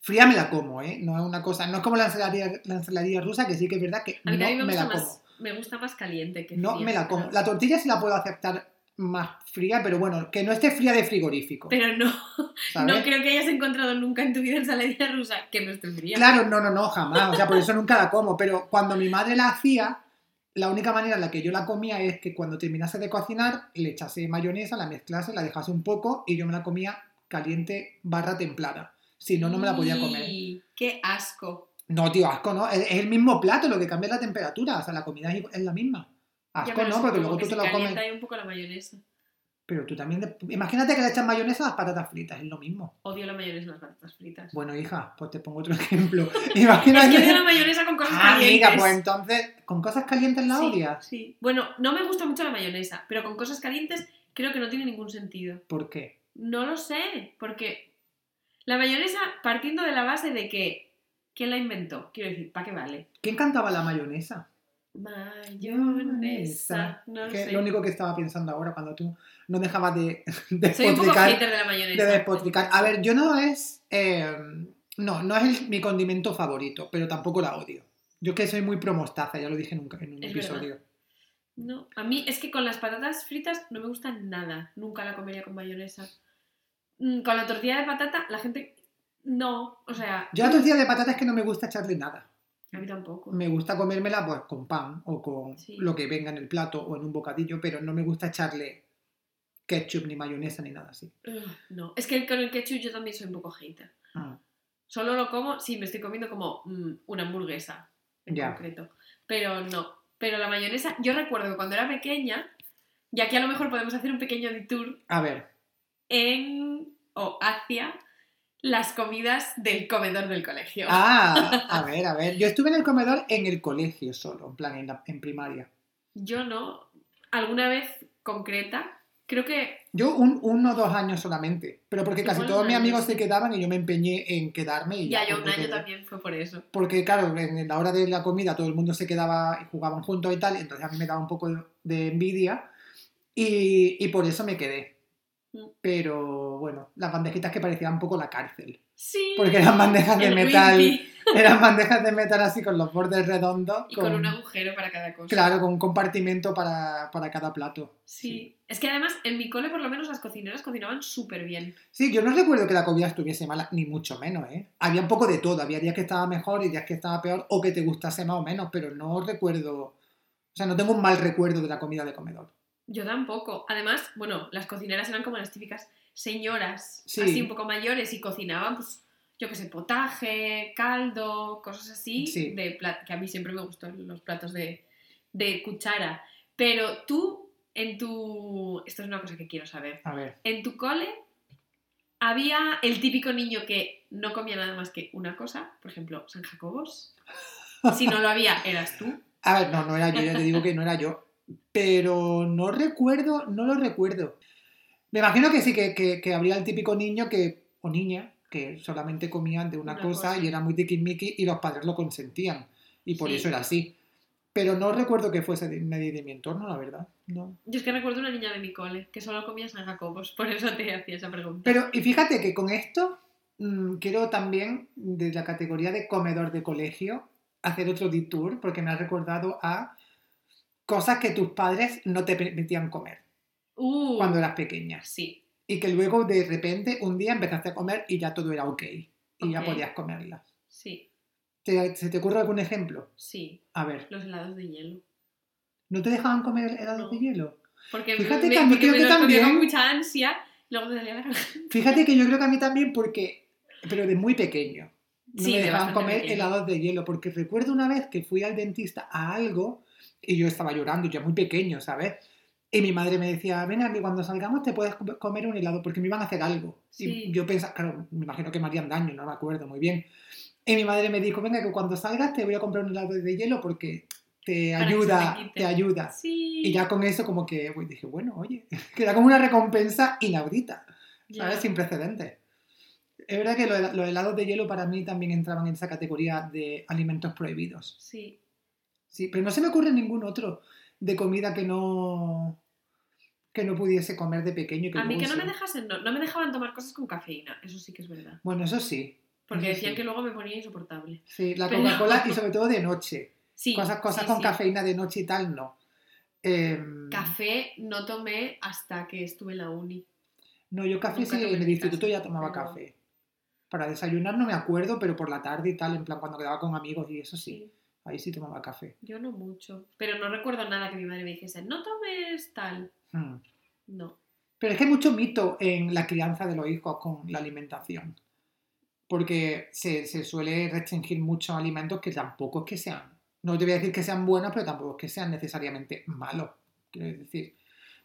Fría me la como, ¿eh? No es una cosa, no es como la ensaladilla, la ensaladilla rusa, que sí que es verdad que A mí no también me, me gusta la como. más, me gusta más caliente que No fría, me la como. La tortilla sí la puedo aceptar más fría, pero bueno, que no esté fría de frigorífico. Pero no, ¿sabes? no creo que hayas encontrado nunca en tu vida ensaladilla rusa que no esté fría. Claro, no, no, no, jamás. O sea, por eso nunca la como. Pero cuando mi madre la hacía, la única manera en la que yo la comía es que cuando terminase de cocinar, le echase mayonesa, la mezclase, la dejase un poco y yo me la comía caliente barra templada. Si no, no me la podía comer. ¡Qué asco! No, tío, asco, ¿no? Es, es el mismo plato, lo que cambia es la temperatura. O sea, la comida es, es la misma. Asco no, porque luego tú te lo comes. calienta ahí un poco la mayonesa. Pero tú también. Imagínate que le echas mayonesa a las patatas fritas, es lo mismo. Odio la mayonesa en las patatas fritas. Bueno, hija, pues te pongo otro ejemplo. es Imagínate. que odio la mayonesa con cosas Ah, calientes. amiga, pues entonces, ¿con cosas calientes la sí, odias? Sí. Bueno, no me gusta mucho la mayonesa, pero con cosas calientes creo que no tiene ningún sentido. ¿Por qué? No lo sé, porque la mayonesa partiendo de la base de que ¿quién la inventó? Quiero decir, ¿para qué vale? ¿Quién cantaba la mayonesa? Mayonesa, no lo Que sé. lo único que estaba pensando ahora cuando tú no dejabas de, Soy un poco hater de la mayonesa. De despotricar. A ver, yo no es. eh, no, no es el- mi condimento favorito, pero tampoco la odio. Yo que soy muy promostaza, ya lo dije nunca en un Es episodio. No, a mí es que con las patatas fritas no me gusta nada. Nunca la comería con mayonesa. Mm, Con la tortilla de patata, la gente. No, o sea. Yo a tortilla de patata es que no me gusta echarle nada. A mí tampoco. Me gusta comérmela pues con pan o con Sí. lo que venga en el plato o en un bocadillo, pero no me gusta echarle ketchup ni mayonesa ni nada así. No, es que con el ketchup yo también soy un poco hater. Ah, Solo lo como si me estoy comiendo como mm, una hamburguesa en Ya. concreto. Pero no. Pero la mayonesa, yo recuerdo que cuando era pequeña, y aquí a lo mejor podemos hacer un pequeño detour A ver, en o hacia las comidas del comedor del colegio. ah, a ver, a ver. Yo estuve en el comedor en el colegio solo, en plan en, la- en primaria. Yo no. Alguna vez concreta, creo que Yo un, uno o dos años solamente, pero porque casi todos mis amigos se quedaban y yo me empeñé en quedarme. Y ya yo un año también fue por eso. Porque claro, en la hora de la comida todo el mundo se quedaba y jugaban juntos y tal, entonces a mí me daba un poco de, de envidia y, y por eso me quedé. Pero bueno, las bandejitas que parecían un poco la cárcel, Sí. porque eran bandejas de metal, Wimpy. eran bandejas de metal así con los bordes redondos, Y con un agujero para cada cosa. claro, con un compartimento para, para cada plato. Sí. Es que además en mi cole por lo menos las cocineras cocinaban súper bien. Sí, yo no recuerdo que la comida estuviese mala, ni mucho menos, ¿eh? Había un poco de todo, había días que estaba mejor y días que estaba peor, o que te gustase más o menos, pero no recuerdo, o sea, no tengo un mal recuerdo de la comida de comedor. Yo tampoco. Además, bueno, las cocineras eran como las típicas señoras, Sí. así un poco mayores y cocinaban, pues, yo qué sé, potaje, caldo, cosas así, Sí. de que a mí siempre me gustan los platos de, de cuchara. Pero tú, en tu... Esto es una cosa que quiero saber. A ver. En tu cole había el típico niño que no comía nada más que una cosa, por ejemplo, San Jacobos. Si no lo había, eras tú. A ver, no, no era yo, ya te digo que no era yo. Pero no recuerdo, no lo recuerdo. Me imagino que sí, que, que, que habría el típico niño que, o niña que solamente comían de una, Una cosa, cosa. y era muy tiquismiqui y los padres lo consentían. Y por Sí. eso era así. Pero no recuerdo que fuese de nadie de mi entorno, la verdad. No. Yo es que recuerdo una niña de mi cole que solo comía San Jacobos, por eso te hacía esa pregunta. Pero, y fíjate que con esto mm, quiero también, de la categoría de comedor de colegio, hacer otro detour, porque me ha recordado a cosas que tus padres no te permitían comer Uh, cuando eras pequeña. Sí, Y que luego de repente un día empezaste a comer y ya todo era ok. Y ya podías comerlas. sí, ¿Te- ¿Se te ocurre algún ejemplo? sí. A ver, Los helados de hielo. ¿no te dejaban comer helados No. de hielo? Porque Fíjate me, que a mí creo me que comía con también. mucha ansia luego me la Fíjate que yo creo que a mí también porque, pero de muy pequeño, no Sí, me de dejaban comer pequeño. helados de hielo, porque recuerdo una vez que fui al dentista a algo y yo estaba llorando, ya muy pequeño, ¿sabes? Y mi madre me decía, ven aquí, cuando salgamos te puedes com- comer un helado, porque me iban a hacer algo. Sí. Y yo pensaba, claro, me imagino que me harían daño, no me acuerdo muy bien. Y mi madre me dijo, venga, que cuando salgas te voy a comprar un helado de hielo porque te Para ayuda, te ayuda. Sí. Y ya con eso como que pues, dije, bueno, oye, que era como una recompensa inaudita. ¿sabes? Sin precedentes. Es verdad que lo- los helados de hielo para mí también entraban en esa categoría de alimentos prohibidos. Sí. Sí, pero no se me ocurre ningún otro de comida que no que no pudiese comer de pequeño. y Que A mí que no me dejasen, no, no me dejaban tomar cosas con cafeína, eso sí que es verdad. Bueno, eso sí. Porque Eso decían sí. que luego me ponía insoportable. Sí, la Pero- Coca-Cola y sobre todo de noche. Sí. cosas cosas sí, con sí. cafeína de noche y tal, no. Em, Café no tomé hasta que estuve en la uni. No, yo café sí, en el instituto ya tomaba pero- café. Para desayunar no me acuerdo, pero por la tarde y tal, en plan cuando quedaba con amigos y eso Sí. Ahí sí tomaba café. Yo no mucho. Pero no recuerdo nada que mi madre me dijese, no tomes tal. Mm. No. Pero es que hay mucho mito en la crianza de los hijos con la alimentación. Porque se, se suele restringir muchos alimentos que tampoco es que sean. No te voy a decir que sean buenos, pero tampoco es que sean necesariamente malos. Quiero decir,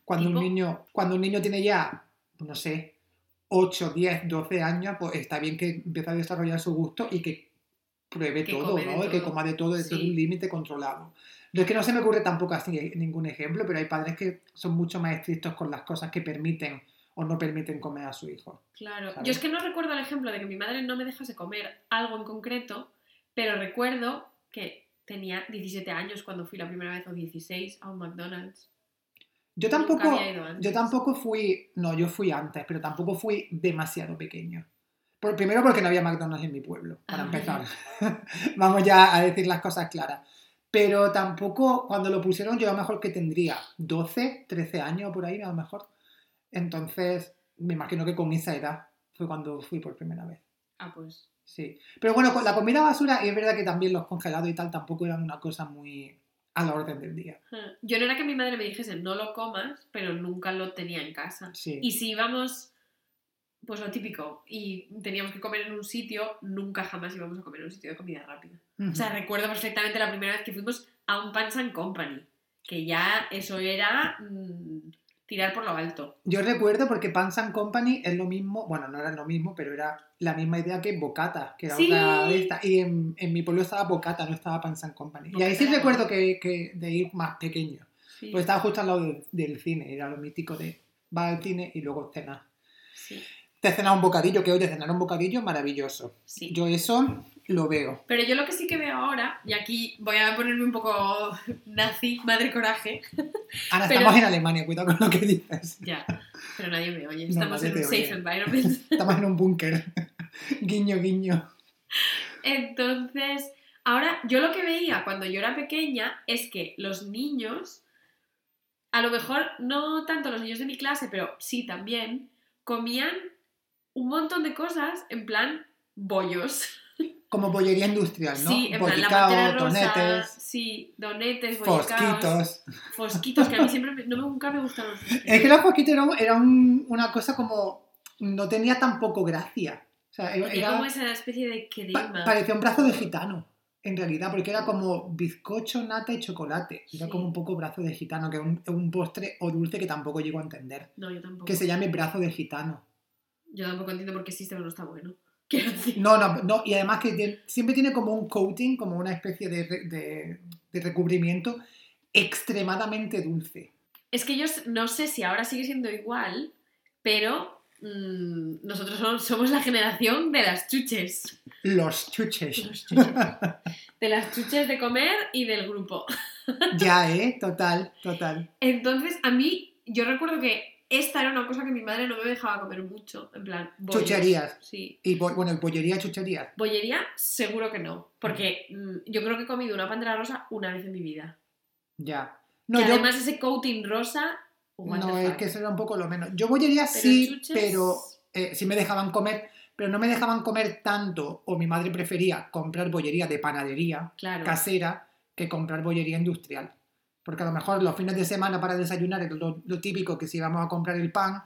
cuando un, niño, cuando un niño tiene ya, no sé, 8, 10, 12 años, pues está bien que empiece a desarrollar su gusto y que pruebe Que todo, de ¿no? Y que todo. coma de todo desde Sí. un límite controlado. No es que no se me ocurre tampoco así ningún ejemplo, pero hay padres que son mucho más estrictos con las cosas que permiten o no permiten comer a su hijo. Claro. ¿Sabes? Yo es que no recuerdo el ejemplo de que mi madre no me dejase comer algo en concreto, pero recuerdo que tenía 17 años cuando fui la primera vez o 16 a un McDonald's. Yo tampoco, yo tampoco fui, no, yo fui antes, pero tampoco fui demasiado pequeño. Por, primero porque no había McDonald's en mi pueblo, para Ah. empezar. Vamos ya a decir las cosas claras. Pero tampoco, cuando lo pusieron, yo a lo mejor que tendría 12, 13 años por ahí, a lo mejor. Entonces, me imagino que con esa edad fue cuando fui por primera vez. Ah, pues. Sí. Pero bueno, con la comida basura, es verdad que también los congelados y tal tampoco eran una cosa muy a la orden del día. ah. Yo no era que mi madre me dijese no lo comas, pero nunca lo tenía en casa. Sí. Y si íbamos, pues lo típico, y teníamos que comer en un sitio, nunca jamás íbamos a comer en un sitio de comida rápida. O sea, recuerdo perfectamente la primera vez que fuimos a un and Company, que ya eso era mm, tirar por lo alto. Yo recuerdo porque and Company es lo mismo, bueno, no era lo mismo, pero era la misma idea que Bocata, que era Sí. otra de estas. Y en, en mi pueblo estaba Bocata, no estaba and Company. y ahí sí recuerdo que, que de ir más pequeño. Sí, Pues estaba justo al lado del, del cine, era lo mítico de va al cine y luego cenar. sí, Te cenas un bocadillo, que hoy te cenar un bocadillo maravilloso. sí. Yo eso lo veo. Pero yo lo que sí que veo ahora, y aquí voy a ponerme un poco nazi, madre coraje, Ahora Pero- estamos en Alemania, cuidado con lo que dices. ya, pero nadie me oye, estamos en un safe oye. environment. Estamos en un búnker. guiño, guiño. Entonces, ahora yo lo que veía cuando yo era pequeña es que los niños, a lo mejor no tanto los niños de mi clase, pero sí también, comían un montón de cosas en plan bollos. Como bollería industrial, ¿no? Sí, en plan la rosa, tonetes, sí, donetes, bollicaos, fosquitos. fosquitos, que a mí siempre, me- no, nunca me gustaron los fosquitos. Es que los fosquitos eran era un- una cosa como... No tenía tampoco gracia. O sea, Porque era, como esa especie de pa- crema. parecía un brazo de gitano, en realidad, porque era como bizcocho, nata y chocolate. Era Sí. como un poco brazo de gitano, que es un, un postre o dulce que tampoco llego a entender. No, yo tampoco. Que se llame brazo de gitano. Yo tampoco entiendo por qué existe, pero no está bueno. Quiero decir. No, no, no, y además que tiene- siempre tiene como un coating, como una especie de, de- de recubrimiento extremadamente dulce. Es que yo no sé si ahora sigue siendo igual, pero mm, nosotros somos, somos la generación de las chuches. Los chuches. Los chuches. De las chuches de comer y del grupo. Ya, ¿eh? Total, total. Entonces, a mí, yo recuerdo que esta era una cosa que mi madre no me dejaba comer mucho. En plan, bollos. Chucherías. Sí. Y bueno, bollería, chucherías. Bollería, seguro que no. Porque mm, yo creo que he comido una pantera rosa una vez en mi vida. Ya. No, que yo, además ese coating rosa. no es que eso era un poco lo menos. Yo bollería Pero sí, chuches- pero eh, sí me dejaban comer, pero no me dejaban comer tanto, o mi madre prefería comprar bollería de panadería Claro. casera que comprar bollería industrial. Porque a lo mejor los fines de semana para desayunar, es lo, lo típico que si íbamos a comprar el pan,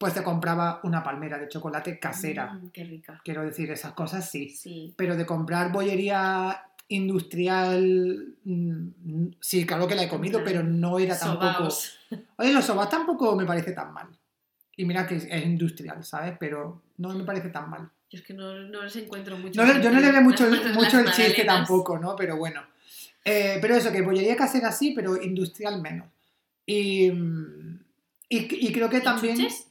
pues se compraba una palmera de chocolate casera. Mm, qué rica. Quiero decir, esas cosas sí. Sí. Pero de comprar bollería industrial, mm, sí, claro que la he comido, pero no era tampoco... Sobaos. Oye, los sobas tampoco me parece tan mal. Y mira que es, es industrial, ¿sabes? Pero no me parece tan mal. Yo es que no, no les encuentro mucho. No, yo no le veo mucho, mucho el chiste tampoco, ¿no? Pero bueno. Eh, pero eso, que bollería casera sí, pero industrial menos. Y, mm, y, y creo que ¿Y también... chuches?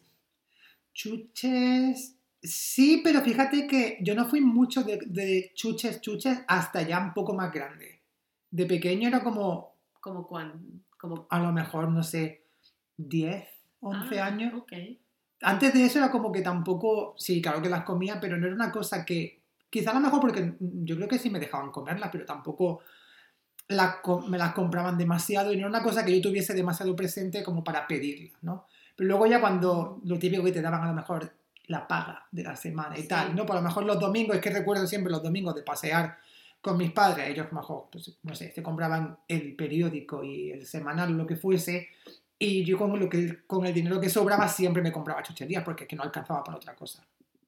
Chuches. Sí, pero fíjate que yo no fui mucho de, de chuches, chuches, hasta ya un poco más grande. De pequeño era como, Como cuán. Como. a lo mejor, no sé, 10, 11 Ah, años. Antes de eso era como que tampoco, sí, claro que las comía, pero no era una cosa que, quizá a lo mejor porque yo creo que sí me dejaban comerlas, pero tampoco co- me las compraban demasiado y no era una cosa que yo tuviese demasiado presente como para pedirla, ¿no? Pero luego ya cuando lo típico que te daban a lo mejor la paga de la semana y Sí. tal, ¿no? Por lo mejor los domingos, es que recuerdo siempre los domingos de pasear con mis padres, ellos mejor, pues, no sé, se compraban el periódico y el semanal lo que fuese, y yo con, lo que, con el dinero que sobraba siempre me compraba chucherías porque es que no alcanzaba para otra cosa,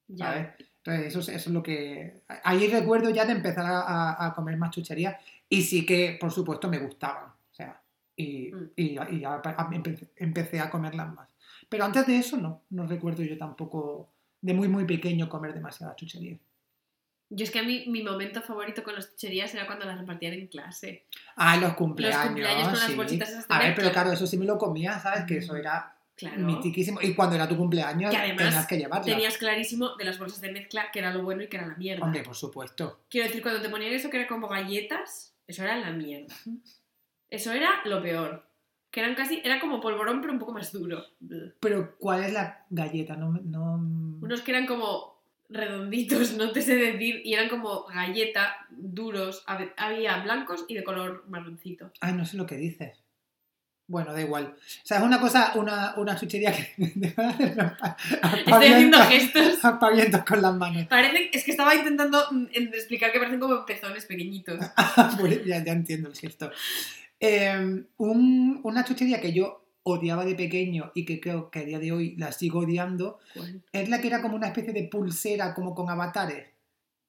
Ya. ¿sabes? Entonces eso, es- eso es lo que... Ahí recuerdo ya de empezar a, a- a comer más chucherías y sí que, por supuesto, me gustaban. O sea, y, Mm. y, y ya empecé, empecé a comerlas más. Pero antes de eso no, no recuerdo yo tampoco de muy muy pequeño comer demasiadas chucherías. Yo es que a mí mi momento favorito con las chucherías era cuando las repartían en clase. Ah, los cumpleaños. cumpleaños con las sí. bolsitas esas de A ver, pero claro, eso sí me lo comía, ¿sabes? Que eso Mm. era Claro. mitiquísimo. Y cuando era tu cumpleaños Que además tenías que llevarla. Tenías clarísimo de las bolsas de mezcla que era lo bueno y que era la mierda. Hombre, por supuesto. Quiero decir, cuando te ponían eso que era como galletas, eso era la mierda. Eso era lo peor. Que eran casi, era como polvorón, pero un poco más duro. Pero, ¿cuál es la galleta? No, me- no... Unos que eran como redonditos, no te sé decir, y eran como galleta, duros. Hab- Había blancos y de color marroncito. Ay, no sé lo que dices. Bueno, da igual. O sea, es una cosa, una, una chuchería que... Estoy haciendo gestos. Aspavientos con las manos. Parecen, es que estaba intentando mm, explicar que parecen como pezones pequeñitos. Pues ya, ya entiendo el gesto. Eh, un- una chuchería que yo odiaba de pequeño y que creo que a día de hoy la sigo odiando es la que era como una especie de pulsera como con avatares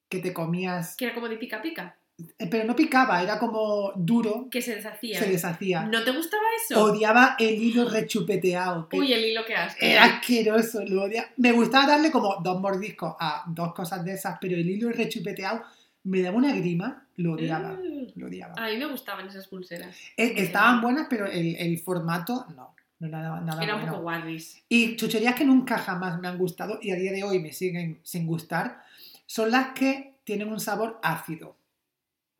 que te comías, Que era como de pica pica. Eh, pero no picaba, era como duro, Que se deshacía. se deshacía. ¿No te gustaba eso? Odiaba el hilo rechupeteado. que Uy, el hilo que asco. era asqueroso, lo odiaba. Me gustaba darle como dos mordiscos a dos cosas de esas, pero el hilo rechupeteado me daba una grima, lo odiaba, Mm. lo odiaba. A mí me gustaban esas pulseras. Eh, Estaban buenas, pero el, el formato no, no era nada, nada Era un bueno. poco guarris. Y chucherías que nunca jamás me han gustado y a día de hoy me siguen sin gustar son las que tienen un sabor ácido.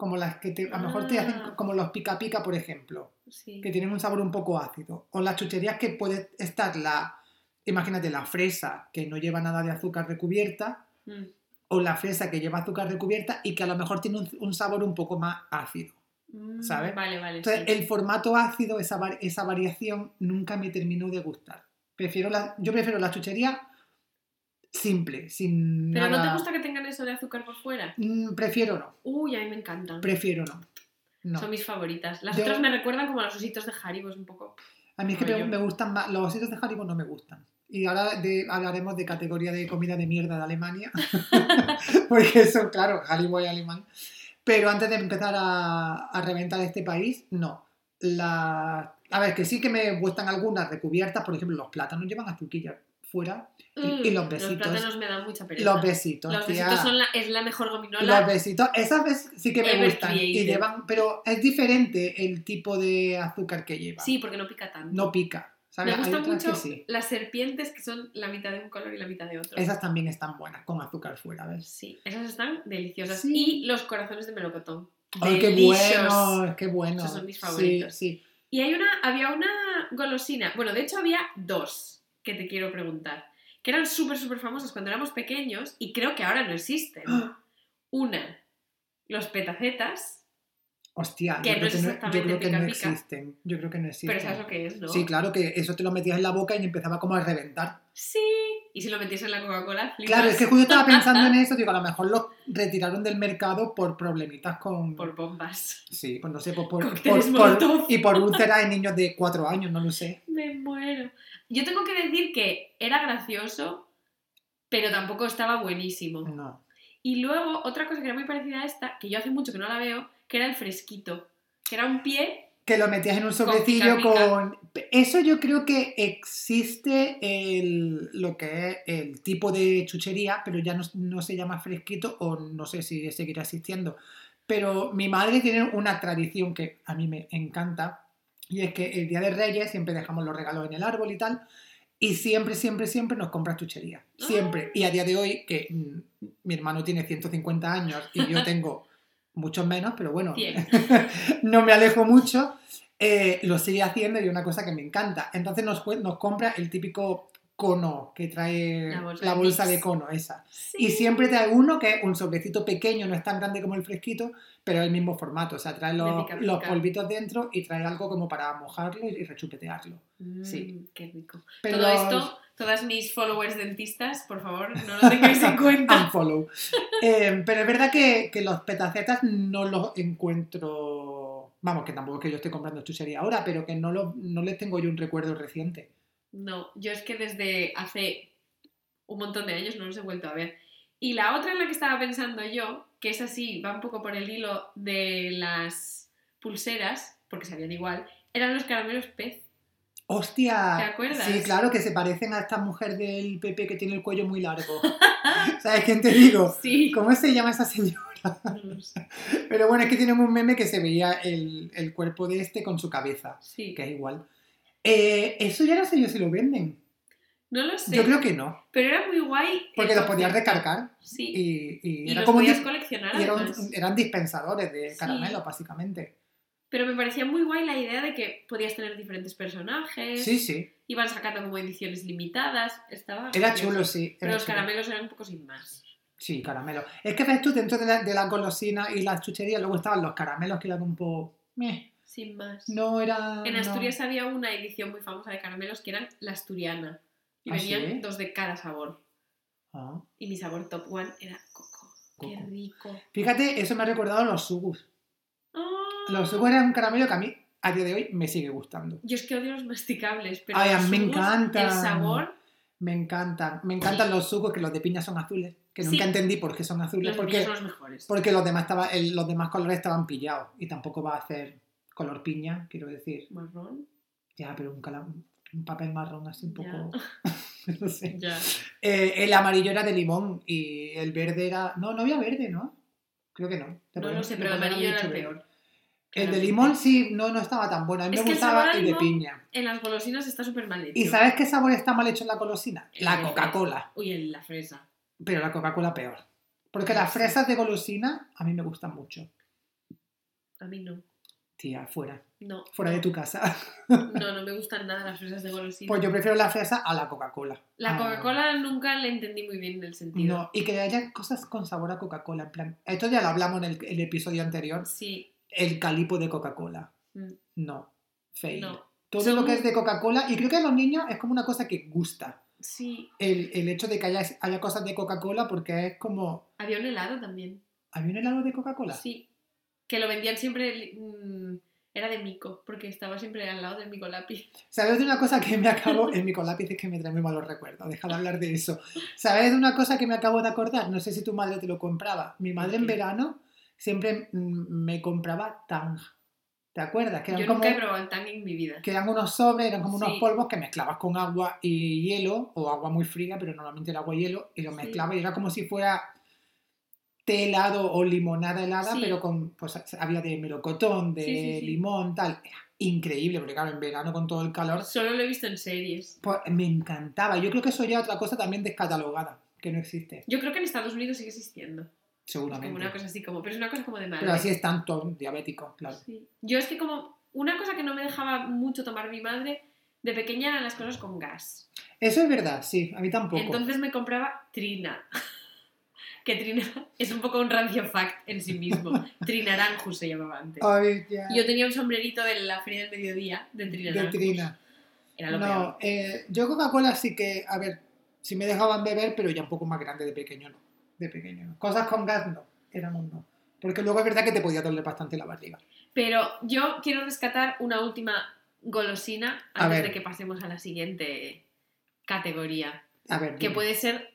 Como las que te- a lo mejor te hacen Ah. como los pica pica, por ejemplo, Sí. que tienen un sabor un poco ácido. O las chucherías que puede estar la, imagínate, la fresa que no lleva nada de azúcar recubierta, Mm. o la fresa que lleva azúcar recubierta y que a lo mejor tiene un, un sabor un poco más ácido. Mm, ¿Sabes? Vale, vale. Entonces, sí. el formato ácido, esa, esa variación, nunca me terminó de gustar. Prefiero la, yo prefiero la chuchería simple, sin Pero ¿no te gusta que tengan eso de azúcar por fuera? Mm, prefiero no, Uy, a mí me encantan. prefiero no. No. Son mis favoritas. Las Yo- otras me recuerdan como a los ositos de Haribo, es un poco... A mí es que me, gustan más, los ositos de Haribo no me gustan. Y ahora de- hablaremos de categoría de comida de mierda de Alemania, porque eso, claro, Haribo es alemán. Pero antes de empezar a, a reventar este país, no. La... A ver, que sí que me gustan algunas recubiertas, por ejemplo, los plátanos llevan azuquilla fuera y, y los besitos. Mm, Los plátanos me dan mucha pereza. Los besitos, Los besitos son la, es la mejor gominola. Los besitos, esas veces sí que me gustan. Y llevan, pero es diferente el tipo de azúcar que lleva. Sí, porque no pica tanto. No pica. ¿sabes? me gustan mucho sí. las serpientes que son la mitad de un color y la mitad de otro. Esas también están buenas, con azúcar fuera, ¿ves? Sí, esas están deliciosas. Sí. Y los corazones de melocotón. ¡Ay, qué bueno! ¡Qué bueno! Esos son mis Sí, favoritos. Sí, Y hay una, había una golosina, bueno, de hecho había dos que te quiero preguntar, que eran súper, súper famosas cuando éramos pequeños y creo que ahora no existen. ¡Ah! Una, los petacetas, Hostia, Que yo, no creo es que no, yo exactamente creo que no pica, pica. existen. Yo creo que no existen. pero sabes lo que es, ¿no? Sí, claro, que eso te lo metías en la boca y empezaba como a reventar. Sí. Y si lo metías en la Coca-Cola. Claro, es que justo estaba pensando en eso, digo, a lo mejor lo retiraron del mercado por problemitas con... Por bombas. Sí, pues no sé, por, por, por- por- y por úlceras en niños de cuatro años, no lo sé. Me muero. Yo tengo que decir que era gracioso, pero tampoco estaba buenísimo. No. Y luego, otra cosa que era muy parecida a esta, que yo hace mucho que no la veo, que era el fresquito. Que era un pie. Que lo metías en un sobrecillo con... Eso yo creo que existe el, lo que es el tipo de chuchería, pero ya no, no se llama fresquito o no sé si seguirá existiendo. Pero mi madre tiene una tradición que a mí me encanta y es que el Día de Reyes siempre dejamos los regalos en el árbol y tal y siempre, siempre, siempre nos compra chuchería. Siempre. Ah. Y a día de hoy, que mm, mi hermano tiene 150 años y yo tengo muchos menos, pero bueno, no me alejo mucho, eh, lo sigue haciendo y es una cosa que me encanta. Entonces nos, nos compra el típico cono que trae La la bolsa de cono, esa. Sí. Y siempre trae uno que es un sobrecito pequeño, no es tan grande como el fresquito, pero es el mismo formato. O sea, trae los, pica, los polvitos dentro y trae algo como para mojarlo y rechupetearlo. Mm, Sí. Qué rico. Pero Todo esto, todas mis followers dentistas, por favor, no lo tengáis en cuenta. Unfollow. Eh, pero es verdad que, que los petacetas no los encuentro. Vamos, que tampoco es que yo esté comprando chuchería ahora, pero que no, lo, no les tengo yo un recuerdo reciente. No, yo es que desde hace un montón de años no los he vuelto a ver. Y la otra en la que estaba pensando yo, que es así, va un poco por el hilo de las pulseras, porque sabían igual, eran los caramelos pez. ¡Hostia! ¿Te acuerdas? Sí, claro, que se parecen a esta mujer del PP que tiene el cuello muy largo. ¿Sabes quién te digo? Sí. ¿Cómo se llama esa señora? No lo sé. Pero bueno, es que tienen un meme que se veía el, el cuerpo de este con su cabeza, Sí. que es igual. Eh, eso ya no sé yo si lo venden. No lo sé. Yo creo que no, Pero era muy guay. porque los podías recargar Sí. y, y Y, era los como podías coleccionar y eran dispensadores de Sí. caramelo, básicamente. Pero me parecía muy guay la idea de que podías tener diferentes personajes. Sí, sí. Iban sacando como ediciones limitadas. Estaba Era gracioso. chulo, sí. Pero era los chulo. caramelos eran un poco sin más. Sí, caramelo. Es que ves tú, dentro de la, de la golosina y las chucherías, luego estaban los caramelos que eran un poco... meh, Sin más. no era... En no. Asturias había una edición muy famosa de caramelos que eran la asturiana. Y ¿Ah, venían sí? dos de cada sabor. Ah. Y mi sabor top one era coco. Qué rico. Fíjate, eso me ha recordado a los sugus. Ah. Los sugus eran un caramelo que a mí, a día de hoy, me sigue gustando. Yo es que odio los masticables, pero Ay, los me jugos, encantan. El sabor, Me encantan. Me encantan los sugus, que los de piña son azules. Que nunca Sí. entendí por qué son azules. los porque son los mejores. porque los demás, estaba, el- los demás colores estaban pillados. Y tampoco va a hacer color piña, quiero decir. Marrón. Ya, pero un, un papel marrón así un poco... no sé. Ya. Eh, el amarillo era de limón y el verde era. No, no había verde, ¿no? Creo que no. No lo sé, te pero el amarillo era el peor. El de limón sí, no, no estaba tan bueno. A mí Es me el gustaba el de piña. En las golosinas está súper mal hecho. ¿Y sabes qué sabor está mal hecho en la golosina? El La Coca-Cola. Uy, en la fresa. Pero la Coca-Cola peor. Porque las fresas de golosina a mí me gustan mucho. A mí no. Tía, fuera. No. Fuera de tu casa. No, no me gustan nada las fresas de golosina. Pues yo prefiero la fresa a la Coca-Cola. La Ah, Coca-Cola nunca le entendí muy bien el sentido. No, y que haya cosas con sabor a Coca-Cola. En plan, esto ya lo hablamos en el, el episodio anterior. Sí. El calipo de Coca-Cola. Mm, No. Fail. No. Todo lo que es de Coca-Cola, y creo que a los niños es como una cosa que gusta. Sí. El, el hecho de que haya, haya cosas de Coca-Cola, porque es como. Había un helado también. ¿Había un helado de Coca-Cola? Sí. Que lo vendían siempre mm, Era de mico, porque estaba siempre al lado del mico lápiz. ¿Sabes de una cosa que me acabo... El micolápiz es que me trae muy malos recuerdos, deja de hablar de eso. ¿Sabes de una cosa que me acabo de acordar? No sé si tu madre te lo compraba. Mi madre en verano siempre mm, me compraba tang. ¿Te acuerdas? Que eran Yo como... nunca he probado el tang en mi vida. que eran unos sobres, eran como unos Sí. polvos que mezclabas con agua y hielo, o agua muy fría, pero normalmente era agua y hielo, y lo Sí. mezclabas y era como si fuera té helado o limonada helada, Sí. pero con, pues había de melocotón, de Sí, sí, sí. limón, tal. Increíble, porque claro, en verano con todo el calor, Solo lo he visto en series. pues me encantaba. Yo creo que eso ya otra cosa también descatalogada, que no existe, Yo creo que en Estados Unidos sigue existiendo. Como seguramente. una cosa así como, pero es una cosa como de madre. Pero así es tanto diabético, claro. Yo es que como una cosa que no me dejaba mucho tomar mi madre de pequeña eran las cosas con gas. Eso es verdad, sí, a mí tampoco. Entonces me compraba Trina. que Trina es un poco un rancio fact en sí mismo. Trinaranjus se llamaba antes. Yo tenía un sombrerito de la feria del mediodía de de Trinaranjus. trina. Era lo No, eh, yo Coca-Cola sí que, a ver, sí me dejaban beber, pero ya un poco más grande de pequeño, no. De pequeño, no. Cosas con gas, no. Éramos no. Porque luego es verdad que te podía doler bastante la barriga. Pero yo quiero rescatar una última golosina antes de que pasemos a la siguiente categoría. A ver, Que dime. puede ser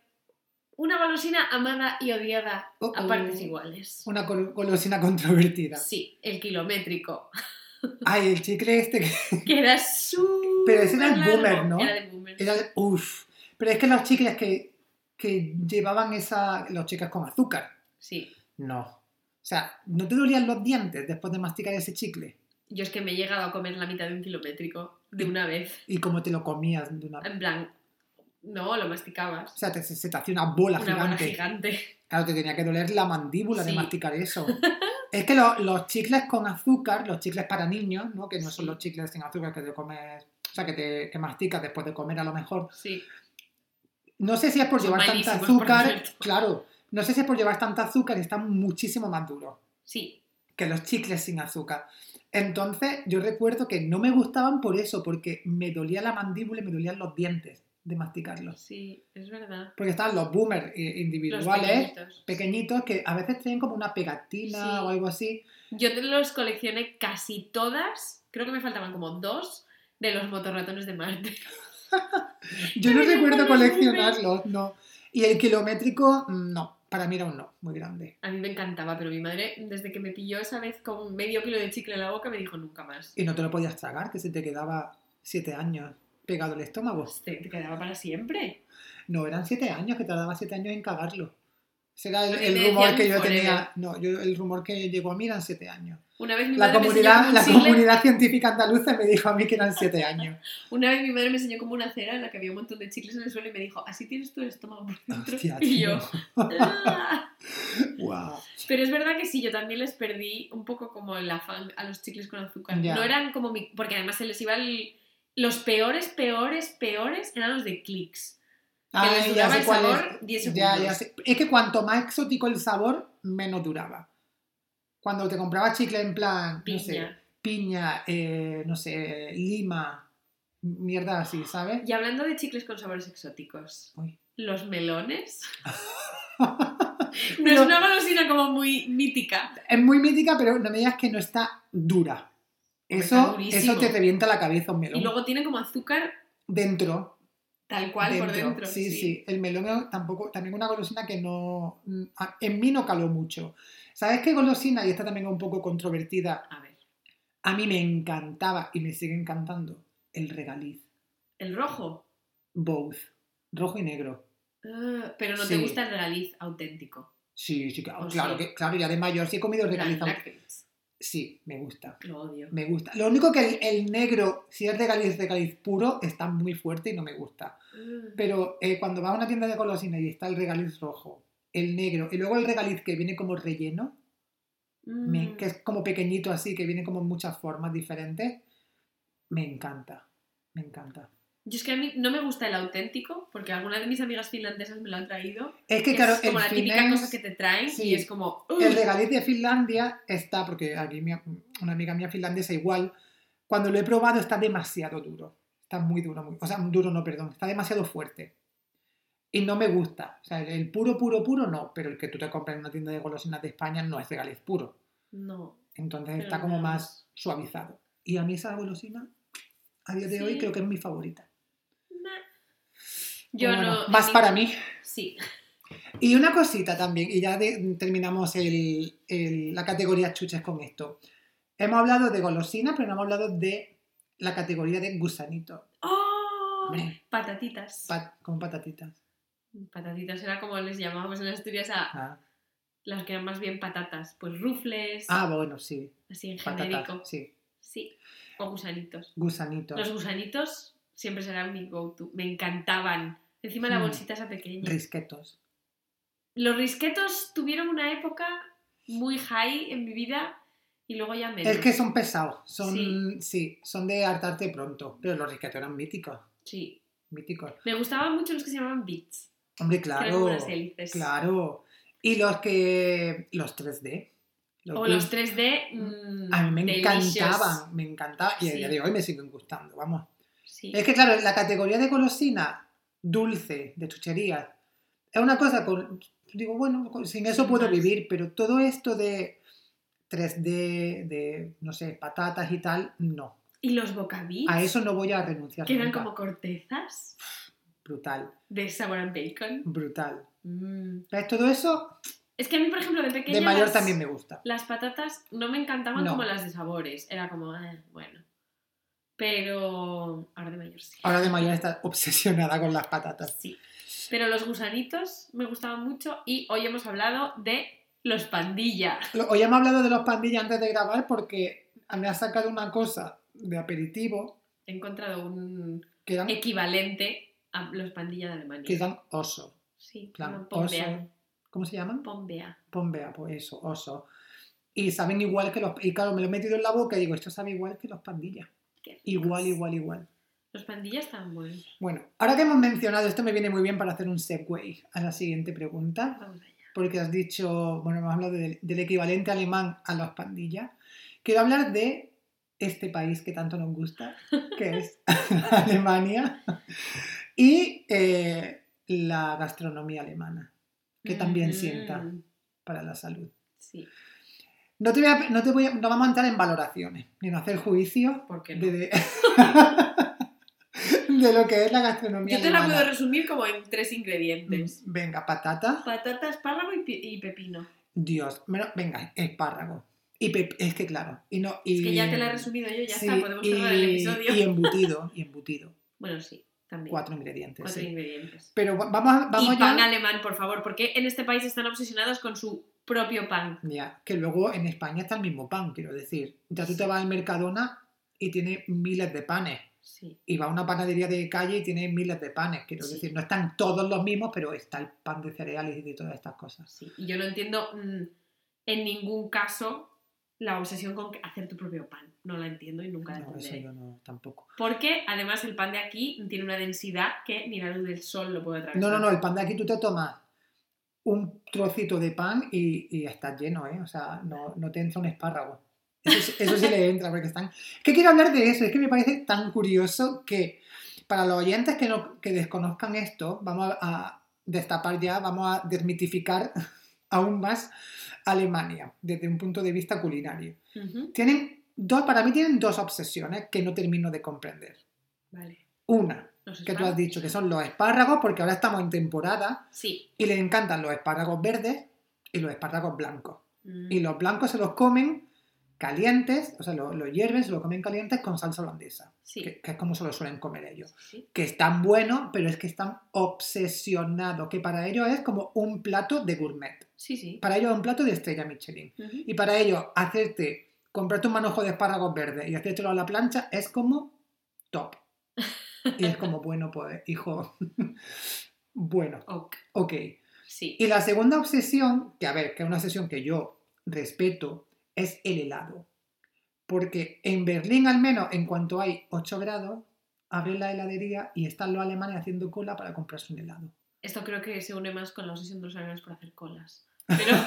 una golosina amada y odiada Oh, a partes iguales. Una gol- golosina controvertida. Sí, el kilométrico. Ay, el chicle este que Que era súper Pero ese era el largo. boomer, ¿no? Era de boomer. era... Uf. Pero es que los chicles que, que llevaban esa... Los chicles con azúcar. Sí. No. O sea, ¿no te dolían los dientes después de masticar ese chicle? Yo es que me he llegado a comer la mitad de un kilométrico de una vez. Y cómo te lo comías de una... En plan, no, lo masticabas. O sea, te- se te hacía una bola Una bola gigante. gigante. Claro, te tenía que doler la mandíbula de masticar eso. es que lo- los chicles con azúcar, los chicles para niños, ¿no? que no son los chicles sin azúcar que te comes, o sea, que, te, que masticas después de comer a lo mejor. Sí. No sé si es por Son llevar tanta azúcar, claro, no sé si es por llevar tanta azúcar y están muchísimo más duros Sí. que los chicles sin azúcar. Entonces, yo recuerdo que no me gustaban por eso, porque me dolía la mandíbula y me dolían los dientes de masticarlos. Sí, es verdad. Porque estaban los boomers eh, Los individuales, pequeñitos. pequeñitos que a veces traen como una pegatina Sí. o algo así. Yo los coleccioné casi todas. Creo que me faltaban como dos de los motorratones de Marte. Yo no recuerdo coleccionarlos, no. Y el kilométrico, mm, no. Para mí era un no, muy grande. A mí me encantaba, pero mi madre, desde que me pilló esa vez con medio kilo de chicle en la boca, me dijo nunca más. Y no te lo podías tragar, que se te quedaba siete años pegado el estómago. Te, te quedaba para siempre. No, eran siete años, que tardaba siete años en cagarlo. Ese era el, el rumor que yo tenía. No, yo, el rumor que llegó a mí eran siete años. Una vez mi La madre me comunidad, la comunidad científica andaluza me dijo a mí que eran siete años. Una vez mi madre me enseñó como una cera en la que había un montón de chicles en el suelo y me dijo, así tienes el estómago por dentro. Hostia, y yo, "Ah". Wow. Pero es verdad que sí, yo también les perdí un poco como el afán a los chicles con azúcar. Ya. No eran como mi... Porque además se les iba el... Los peores, peores, peores eran los de clics. Que les duraba el es. sabor 10 segundos. Ya, ya sé. Es que cuanto más exótico el sabor, menos duraba. Cuando te compraba chicle en plan, no sé, Piña. piña, eh, no sé, lima, mierda así, ¿sabes? Y hablando de chicles con sabores exóticos, Uy. los melones. No es una golosina como muy mítica. Es muy mítica, pero no me digas que no está dura. Está Eso, eso te revienta la cabeza un melón. Y luego tiene como azúcar Dentro, tal cual por dentro. Sí, sí, El melón tampoco, también una golosina que no, en mí no caló mucho. ¿Sabes qué golosina? Y esta también es un poco controvertida. A ver, A mí me encantaba y me sigue encantando el regaliz. el rojo. Both. Rojo y negro. Ah, pero no Sí. te gusta el regaliz auténtico. Sí, sí, claro, claro, que, claro, y además yo sí he comido regaliz. aut- lágrimas. Sí, me gusta. Lo odio. Me gusta. Lo único que el, el negro, si es regaliz, regaliz puro, está muy fuerte y no me gusta. Ah, Pero eh, cuando vas a una tienda de golosina y está el regaliz rojo, el negro, y luego el regaliz que viene como relleno, me- mm. que es como pequeñito así, que viene como en muchas formas diferentes, me encanta. Me encanta. Yo es que a mí no me gusta el auténtico, porque alguna de mis amigas finlandesas me lo han traído. Es que, Es claro, como el la típica finés- cosa que te traen sí. y es como... "Ugh". El de Finlandia está, porque aquí mi- una amiga mía finlandesa igual, cuando lo he probado está demasiado duro. Está muy duro, muy, o sea, duro no, perdón, está demasiado fuerte. Y no me gusta. O sea, el puro, puro, puro no, pero el que tú te compras en una tienda de golosinas de España no es regaliz puro. No. Entonces está como más suavizado. Y a mí esa golosina, a día de hoy, creo que es mi favorita. Yo bueno, no. Más para mí. Sí. Y una cosita también, y ya de- terminamos el- el- la categoría chuches con esto. Hemos hablado de golosina, pero no hemos hablado de la categoría de gusanito. ¡Oh! Hombre. Patatitas. Pat- con patatitas. Patatitas era como les llamábamos en Asturias a Ah, las que eran más bien patatas. Pues rufles, Ah, bueno, sí. así en genérico. Patatas, sí. Sí. O gusanitos. Gusanitos. Los gusanitos siempre serán mi go-to. Me encantaban. Encima la Hmm. bolsita esa pequeña. Risquetos. Los risquetos tuvieron una época muy high en mi vida y luego ya menos. Es que son pesados. Son, Sí. sí. son de hartarte pronto. Pero los risquetos eran míticos. Sí. Míticos. Me gustaban mucho los que se llamaban beats. Hombre, claro. Claro. Y los que. Los 3D. O que- los 3D. mm, A mí me delicious. encantaban, me encantaba y a día de hoy me siguen gustando, vamos. Sí. Es que claro, la categoría de golosina dulce, de chucherías, es una cosa con, digo, bueno, sin eso puedo vivir, pero todo esto de 3D, de, no sé, patatas y tal, no. Y los bocabits. A eso no voy a renunciar Que eran como cortezas Brutal, de sabor and bacon. brutal. Mm. ¿Ves? Todo eso Es que a mí, por ejemplo, de pequeña. de mayor las- también me gusta. Las patatas no me encantaban No. como las de sabores. Era como, eh, bueno. Pero ahora de mayor sí. Ahora de mayor está obsesionada con las patatas. Sí. Pero los gusanitos me gustaban mucho y hoy hemos hablado de los pandilla. Lo- Hoy hemos hablado de los pandillas antes de grabar porque me ha sacado una cosa de aperitivo He encontrado un eran, equivalente a los pandilla de Alemania. que eran oso. Sí, plan, oso. ¿Cómo se llaman? Pombea. Pombea, pues eso, oso. Y saben igual que los... Y claro, me lo he metido en la boca y digo, esto sabe igual que los pandillas. Qué. Igual, igual, igual. Los pandillas están buenos. Bueno, ahora que hemos mencionado, esto me viene muy bien para hacer un segue a la siguiente pregunta. Vamos allá. porque has dicho, bueno, hemos hablado del, del equivalente alemán a los pandillas. Quiero hablar de este país que tanto nos gusta, que es Alemania, y eh, la gastronomía alemana, que también Mm, sienta para la salud. Sí, No, te voy a- no, te voy a- no vamos a entrar en valoraciones, ni en hacer juicios ¿por qué no? de, de- de lo que es la gastronomía Yo te la puedo resumir como en tres ingredientes. Venga, patata. Patata, espárrago y, pi- y pepino. Dios, bueno, venga, espárrago. Y pep- es que claro, y no y, Es que ya te la he resumido yo, ya sí, está, podemos y, cerrar el episodio. y embutido, y embutido, Bueno, sí, también. cuatro ingredientes. Cuatro sí. ingredientes. Pero va- vamos, a- vamos y pan ya, alemán, por favor, porque en este país están obsesionados con su propio pan. ya, que luego en España está el mismo pan, quiero decir. Ya tú te vas al Mercadona y tiene miles de panes. Sí, Y va a una panadería de calle y tiene miles de panes. Quiero Sí. decir, no están todos los mismos, pero está el pan de cereales y de todas estas cosas. sí. Y yo no entiendo mm, en ningún caso la obsesión con que- hacer tu propio pan. No la entiendo y nunca la No, eso yo no, tampoco. Porque además el pan de aquí tiene una densidad que ni la luz del sol lo puede atravesar. No, no, no, el pan de aquí tú te tomas un trocito de pan y, y estás lleno, ¿eh? O sea, no, no te entra un espárrago. Eso, sí- eso sí le entra, porque están... ¿Qué quiero hablar de eso? Es que me parece tan curioso que para los oyentes que, no, que desconozcan esto, vamos a, a destapar ya, vamos a desmitificar aún más Alemania desde un punto de vista culinario. Tienen dos, para mí tienen dos obsesiones que no termino de comprender. Vale. Una, ¿Los que tú has dicho, que son los espárragos, porque ahora estamos en temporada Sí. y les encantan los espárragos verdes y los espárragos blancos. Mm, Y los blancos se los comen calientes, o sea, lo, lo hierven, se lo comen calientes con salsa holandesa, Sí. que, que es como se lo suelen comer ellos. sí. Que están buenos, pero es que están obsesionados, que para ellos es como un plato de gourmet. Sí. Para ellos es un plato de estrella Michelin. Y para ellos, hacerte, comprarte un manojo de espárragos verdes y hacértelo a la plancha es como top. Y es como, bueno, pues, hijo, bueno, Ok. Sí. Y la segunda obsesión, que a ver, que es una obsesión que yo respeto, es el helado. Porque en Berlín, al menos, en cuanto hay 8 grados, abren la heladería y están los alemanes haciendo cola para comprarse un helado. Esto creo que se une más con la obsesión de los alemanes por hacer colas. Pero,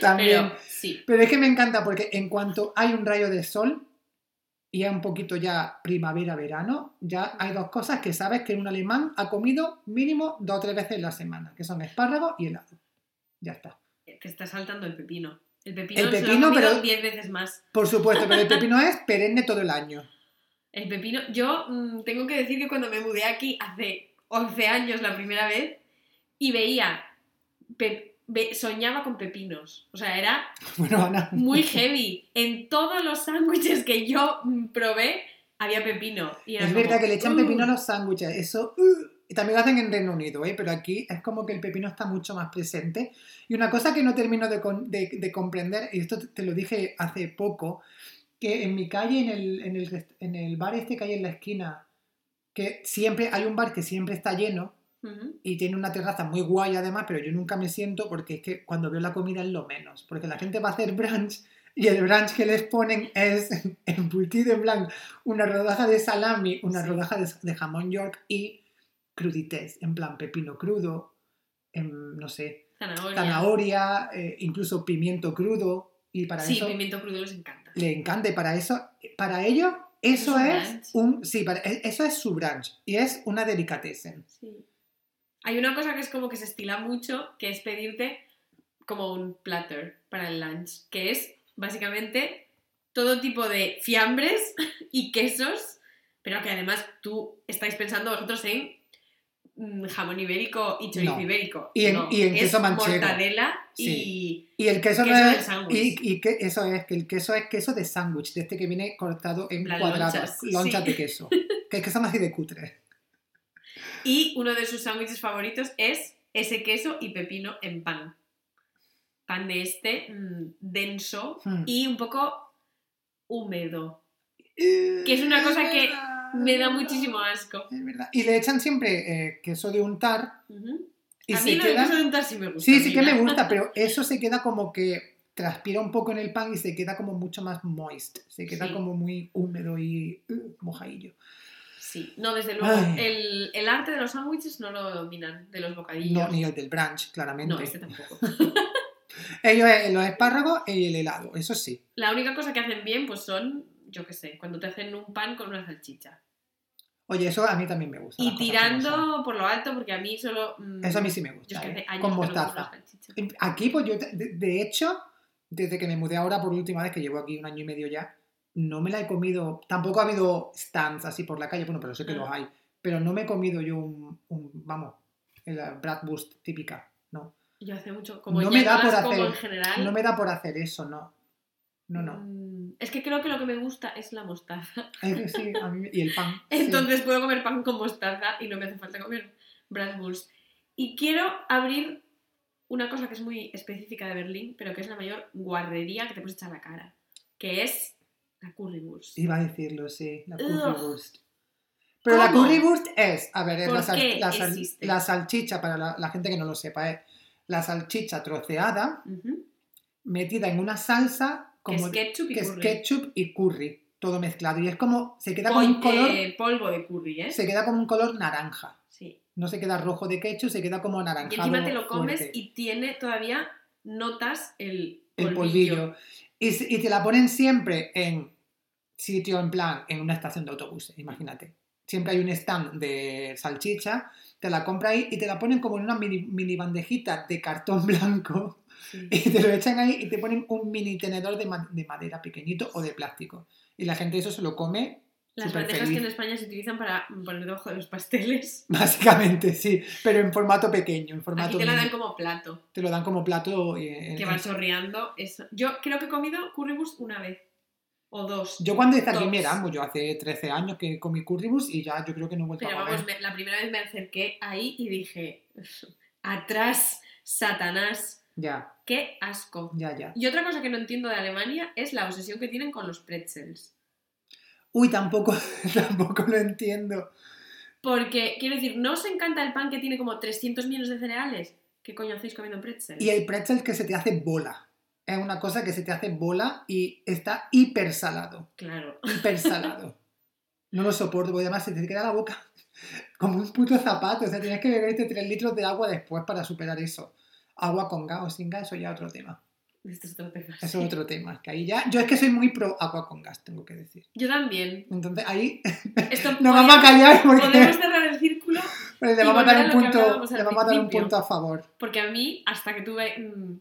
También. pero sí. Pero es que me encanta porque en cuanto hay un rayo de sol y es un poquito ya primavera-verano, ya hay dos cosas que sabes que un alemán ha comido mínimo dos o tres veces en la semana, que son espárragos y helado. Ya está. Te está saltando el pepino. El pepino, El se lo he pepino, pero- 10 veces más. Por supuesto, pero el pepino es perenne todo el año. El pepino, yo mm, tengo que decir que cuando me mudé aquí hace 11 años la primera vez y veía, pe- soñaba con pepinos. O sea, era Bueno, Ana. muy heavy. En todos los sándwiches que yo probé había pepino. Y Es como, verdad que le echan "Uh". pepino a los sándwiches. Eso. uh, y también lo hacen en Reino Unido, ¿eh? pero aquí es como que el pepino está mucho más presente. Y una cosa que no termino de, con- de- de comprender, y esto te- lo dije hace poco, que en mi calle, en el, en, el, en el bar este que hay en la esquina, que siempre hay un bar que siempre está lleno Y tiene una terraza muy guay además, pero yo nunca me siento porque es que cuando veo la comida es lo menos, porque la gente va a hacer brunch y el brunch que les ponen es embutido en blanco, una rodaja de salami, una Sí. rodaja de, de jamón york y crudités, en plan pepino crudo, em, no sé, Zanahoria. zanahoria, eh, incluso pimiento crudo y para Sí, eso pimiento crudo les encanta. le encanta y para eso, para ello eso ¿Es un es brunch? un, sí, para- e- eso es su brunch y es una delicatessen. Sí. Hay una cosa que es como que se estila mucho, que es pedirte como un platter para el lunch, que es básicamente todo tipo de fiambres y quesos, pero que además tú estáis pensando vosotros en mm, jamón ibérico y chorizo No. ibérico. Y en- No, y en es queso manchego. mortadela Sí. Y el queso, no Queso es- del sándwich. y, y que eso es que el queso es queso de sándwich, de este que viene cortado en cuadrados, lonchas, lonchas sí. de queso, que es que son así de cutres. Y, uno de sus sándwiches favoritos es ese queso y pepino en pan. Pan de este mm, denso Hmm. y un poco húmedo. Que es una cosa que Me da muchísimo asco. Es verdad. Y le echan siempre eh, queso de untar y a se mí lo queda... de queso de untar sí me gusta. Sí, sí que me gusta, pero eso se queda como que transpira un poco en el pan y se queda como mucho más moist, se queda Sí. como muy húmedo y uh, mojadillo. Sí, no, desde luego. El, el arte de los sándwiches no lo dominan, de los bocadillos. No, ni el del brunch, claramente. No, este tampoco. Ellos es los espárragos y el helado, eso sí. La única cosa que hacen bien, pues son, yo qué sé, cuando te hacen un pan con una salchicha. Oye, eso a mí también me gusta. Y tirando por lo alto, porque a mí solo. mm, Eso a mí sí me Yo gusta. es que ¿eh? hace años Con no mostaza. Aquí, pues yo, de, de hecho, desde que me mudé ahora por última vez, que llevo aquí un año y medio ya, no me la he comido. Tampoco ha habido stands así por la calle, bueno, pero sé que los hay. Pero no me he comido yo un, un vamos, la bratwurst típica, no. Yo hace mucho. Como No me da por hacer- en general. No me da por hacer eso, no. No, no. mm, Es que creo que lo que me gusta es la mostaza. Es que sí, a mí- y el pan. sí. Entonces puedo comer pan con mostaza y no me hace falta comer bratwurst. Y quiero abrir una cosa que es muy específica de Berlín, pero que es la mayor guarrería que te puedes echar a la cara, que es la currywurst. Iba a decirlo, sí, la Ugh. currywurst. Pero la ¿Cómo? currywurst es, a ver, es ¿Por la, sal- la sal- la salchicha, para la, la gente que no lo sepa, es la salchicha troceada, metida en una salsa Que como es ketchup y que es curry. ketchup y curry, todo mezclado. Y es como, se queda Pol- con un color, eh, polvo de curry, ¿eh? se queda como un color naranja. Sí. No se queda rojo de ketchup, se queda como Y anaranjado. encima te lo comes fuerte. y tiene todavía notas el el polvillo. polvillo. Y, y te la ponen siempre en sitio, en plan, en una estación de autobuses, imagínate. Siempre hay un stand de salchicha, te la compras ahí y te la ponen como en una mini, mini bandejita de cartón blanco Sí. y te lo echan ahí y te ponen un mini tenedor de, ma- de madera pequeñito o de plástico. Y la gente eso se lo come Las bandejas que en España se utilizan para poner debajo de los pasteles. Básicamente, sí, pero en formato pequeño, en formato Aquí te mini. dan como plato, Te lo dan como plato. eh, en- que va chorreando. Eso. Yo creo que he comido currywurst una vez. O dos. Yo cuando hice aquí. Erasmus, yo hace 13 años que comí currybus y ya yo creo que no he vuelto Pero a vamos, me- la primera vez me acerqué ahí y dije, atrás, Satanás, Ya, qué asco. ya, ya. Y otra cosa que no entiendo de Alemania es la obsesión que tienen con los pretzels. Uy, tampoco, tampoco lo entiendo. Porque, quiero decir, ¿no os encanta el pan que tiene como 300 millones de cereales? ¿Qué coño hacéis comiendo pretzels? Y el pretzel que se te hace bola. Es una cosa que se te hace bola y está hiper salado. Claro. Hiper salado. No lo soporto, porque además se te queda la boca como un puto zapato. O sea, tienes que beberte 3 litros de agua después para superar eso. Agua con gas o sin gas, eso ya es otro tema. Esto es otro tema. Eso es otro tema. Que ahí ya. Yo es que soy muy pro agua con gas, tengo que decir. Yo también. Entonces ahí Esto nos vamos a callar porque. Podemos cerrar el círculo Pero le vamos a dar un punto, le vamos a dar un punto a favor. porque a mí, hasta que tuve mm,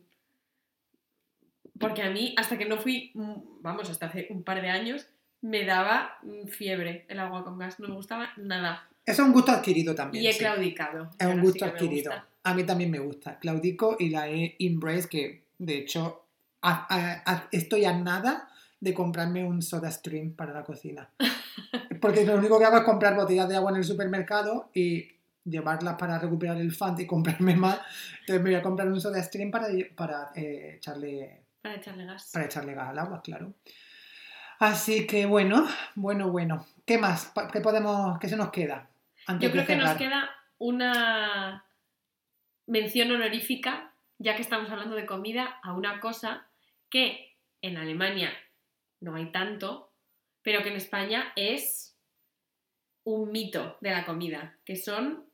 Porque a mí, hasta que no fui, mm, vamos, hasta hace un par de años, me daba mm, fiebre el agua con gas. No me gustaba nada. Eso es un gusto adquirido también. Y he sí. claudicado. Es un sí gusto adquirido. A mí también me gusta. Claudico y la he embrace, que de hecho a- a- a- estoy a nada de comprarme un soda stream para la cocina. Porque lo único que hago es comprar botellas de agua en el supermercado y llevarlas para recuperar el fan y comprarme más. Entonces me voy a comprar un soda stream para, para, eh, echarle, Para echarle gas. para echarle gas al agua, claro. Así que bueno, bueno, bueno. ¿Qué más? ¿Qué podemos, qué se nos queda? Antes Yo creo que nos queda una mención honorífica, ya que estamos hablando de comida, a una cosa que en Alemania no hay tanto, pero que en España es un mito de la comida, que son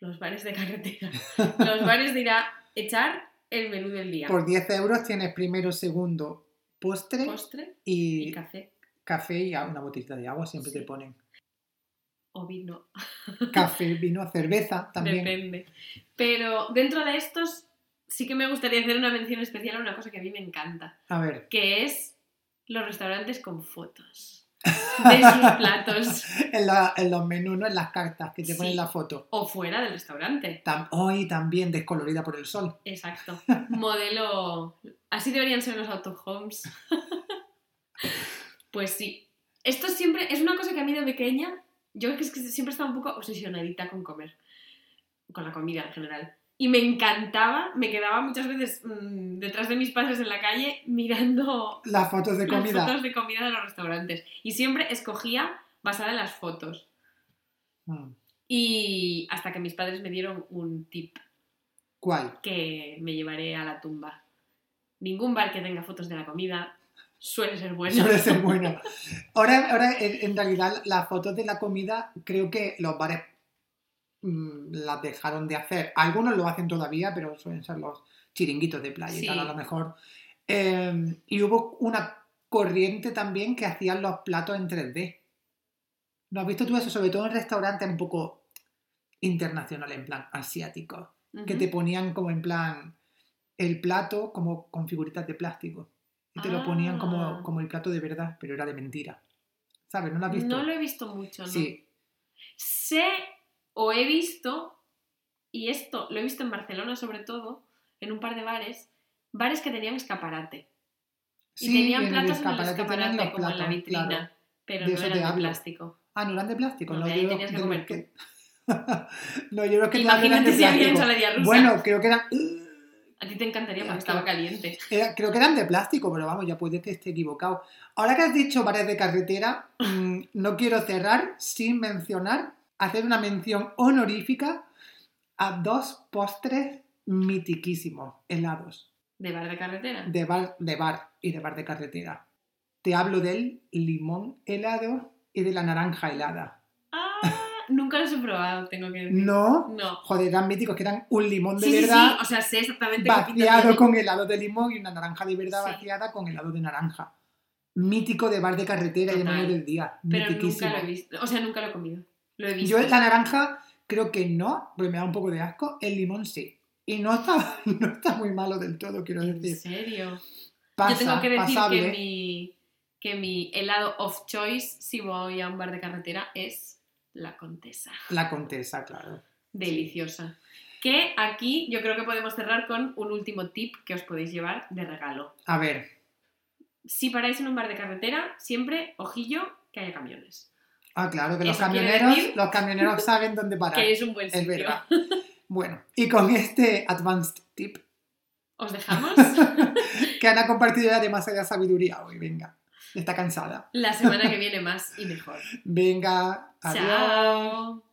los bares de carretera. Los bares de ir a echar el menú del día. Por 10 euros tienes primero, segundo, postre Postre y, y café café y una botellita de agua, siempre Sí. te ponen. o vino. Café, vino, cerveza también. Depende. Pero dentro de estos sí que me gustaría hacer una mención especial a una cosa que a mí me encanta, A ver, que es los restaurantes con fotos de sus platos en, la- en los menús, ¿no? en las cartas que te Sí. ponen la foto. o fuera del restaurante. Tam- Hoy también descolorida por el sol. Exacto. Modelo. Así deberían ser los autohomes. Pues sí. Esto siempre es una cosa que a mí de pequeña, yo es que siempre estaba un poco obsesionadita con comer. Con la comida en general. Y me encantaba, me quedaba muchas veces mm, detrás de mis padres en la calle mirando Las fotos de las comida. fotos de comida de los restaurantes. Y siempre escogía basada en las fotos. Mm. Y hasta que mis padres me dieron un tip ¿Cuál? que me llevaré a la tumba. Ningún bar que tenga fotos de la comida suele ser bueno. Suele ser bueno. Ahora, ahora en, realidad, las fotos de la comida, creo que los bares las dejaron de hacer. Algunos lo hacen todavía, pero suelen ser los chiringuitos de playa y tal, a lo mejor. Eh, y hubo una corriente también que hacían los platos en 3D. ¿No has visto tú eso? Sobre todo en restaurantes un poco internacionales, en plan asiáticos, que te ponían como en plan el plato como con figuritas de plástico. Y te lo ponían como, Ah. como el plato de verdad, pero era de mentira. ¿Sabes? ¿No lo has visto? No lo he visto mucho, ¿no? Sí, Sé o he visto, y esto lo he visto en Barcelona sobre todo, en un par de bares, bares que tenían escaparate. Y tenían en el platos en el escaparate tenían los como en la platos, vitrina, claro. pero De no eran de hablo. plástico. Ah, no eran de plástico. No, No, yo tenías que comer que- no, yo los que te hablo eran Imagínate de si plástico. rusa. Bueno, creo que eran... A ti te encantaría Ya, porque estaba caliente. Era- creo que eran de plástico, pero vamos, ya puede que esté equivocado. Ahora que has dicho bares de carretera, mm, no quiero cerrar sin mencionar, hacer una mención honorífica a dos postres mitiquísimos, helados, ¿De bar de carretera? de bar, de bar y de bar de carretera. Te hablo del limón helado y de la naranja helada. Ah, nunca los he probado, tengo que decir. No, No. joder, eran míticos, que eran un limón de Sí, sí, verdad sí, o sea, sé exactamente vaciado con helado de limón y una naranja de verdad Sí. vaciada con helado de naranja. Mítico de bar de carretera y de menú del día. Pero nunca lo he visto. O sea, nunca lo he comido. Lo he visto. Yo la naranja creo que no, porque me da un poco de asco. El limón sí. Y no está, no está muy malo del todo, quiero ¿En decir. serio? Pasa, Yo tengo que decir pasable. que mi, que mi helado of choice, si voy a un bar de carretera, es la Contesa. La contesa, claro. Deliciosa. Que aquí yo creo que podemos cerrar con un último tip que os podéis llevar de regalo. A ver, Si paráis en un bar de carretera, siempre, ojillo, que haya camiones. Ah, claro, que los camioneros, los camioneros saben dónde parar. Que es un buen Es sitio. verdad. Bueno, y con este advanced tip ¿Os dejamos? que Ana ha compartido ya demasiada sabiduría hoy, venga. Está cansada. La semana que viene más y mejor. Venga, adiós. Chao.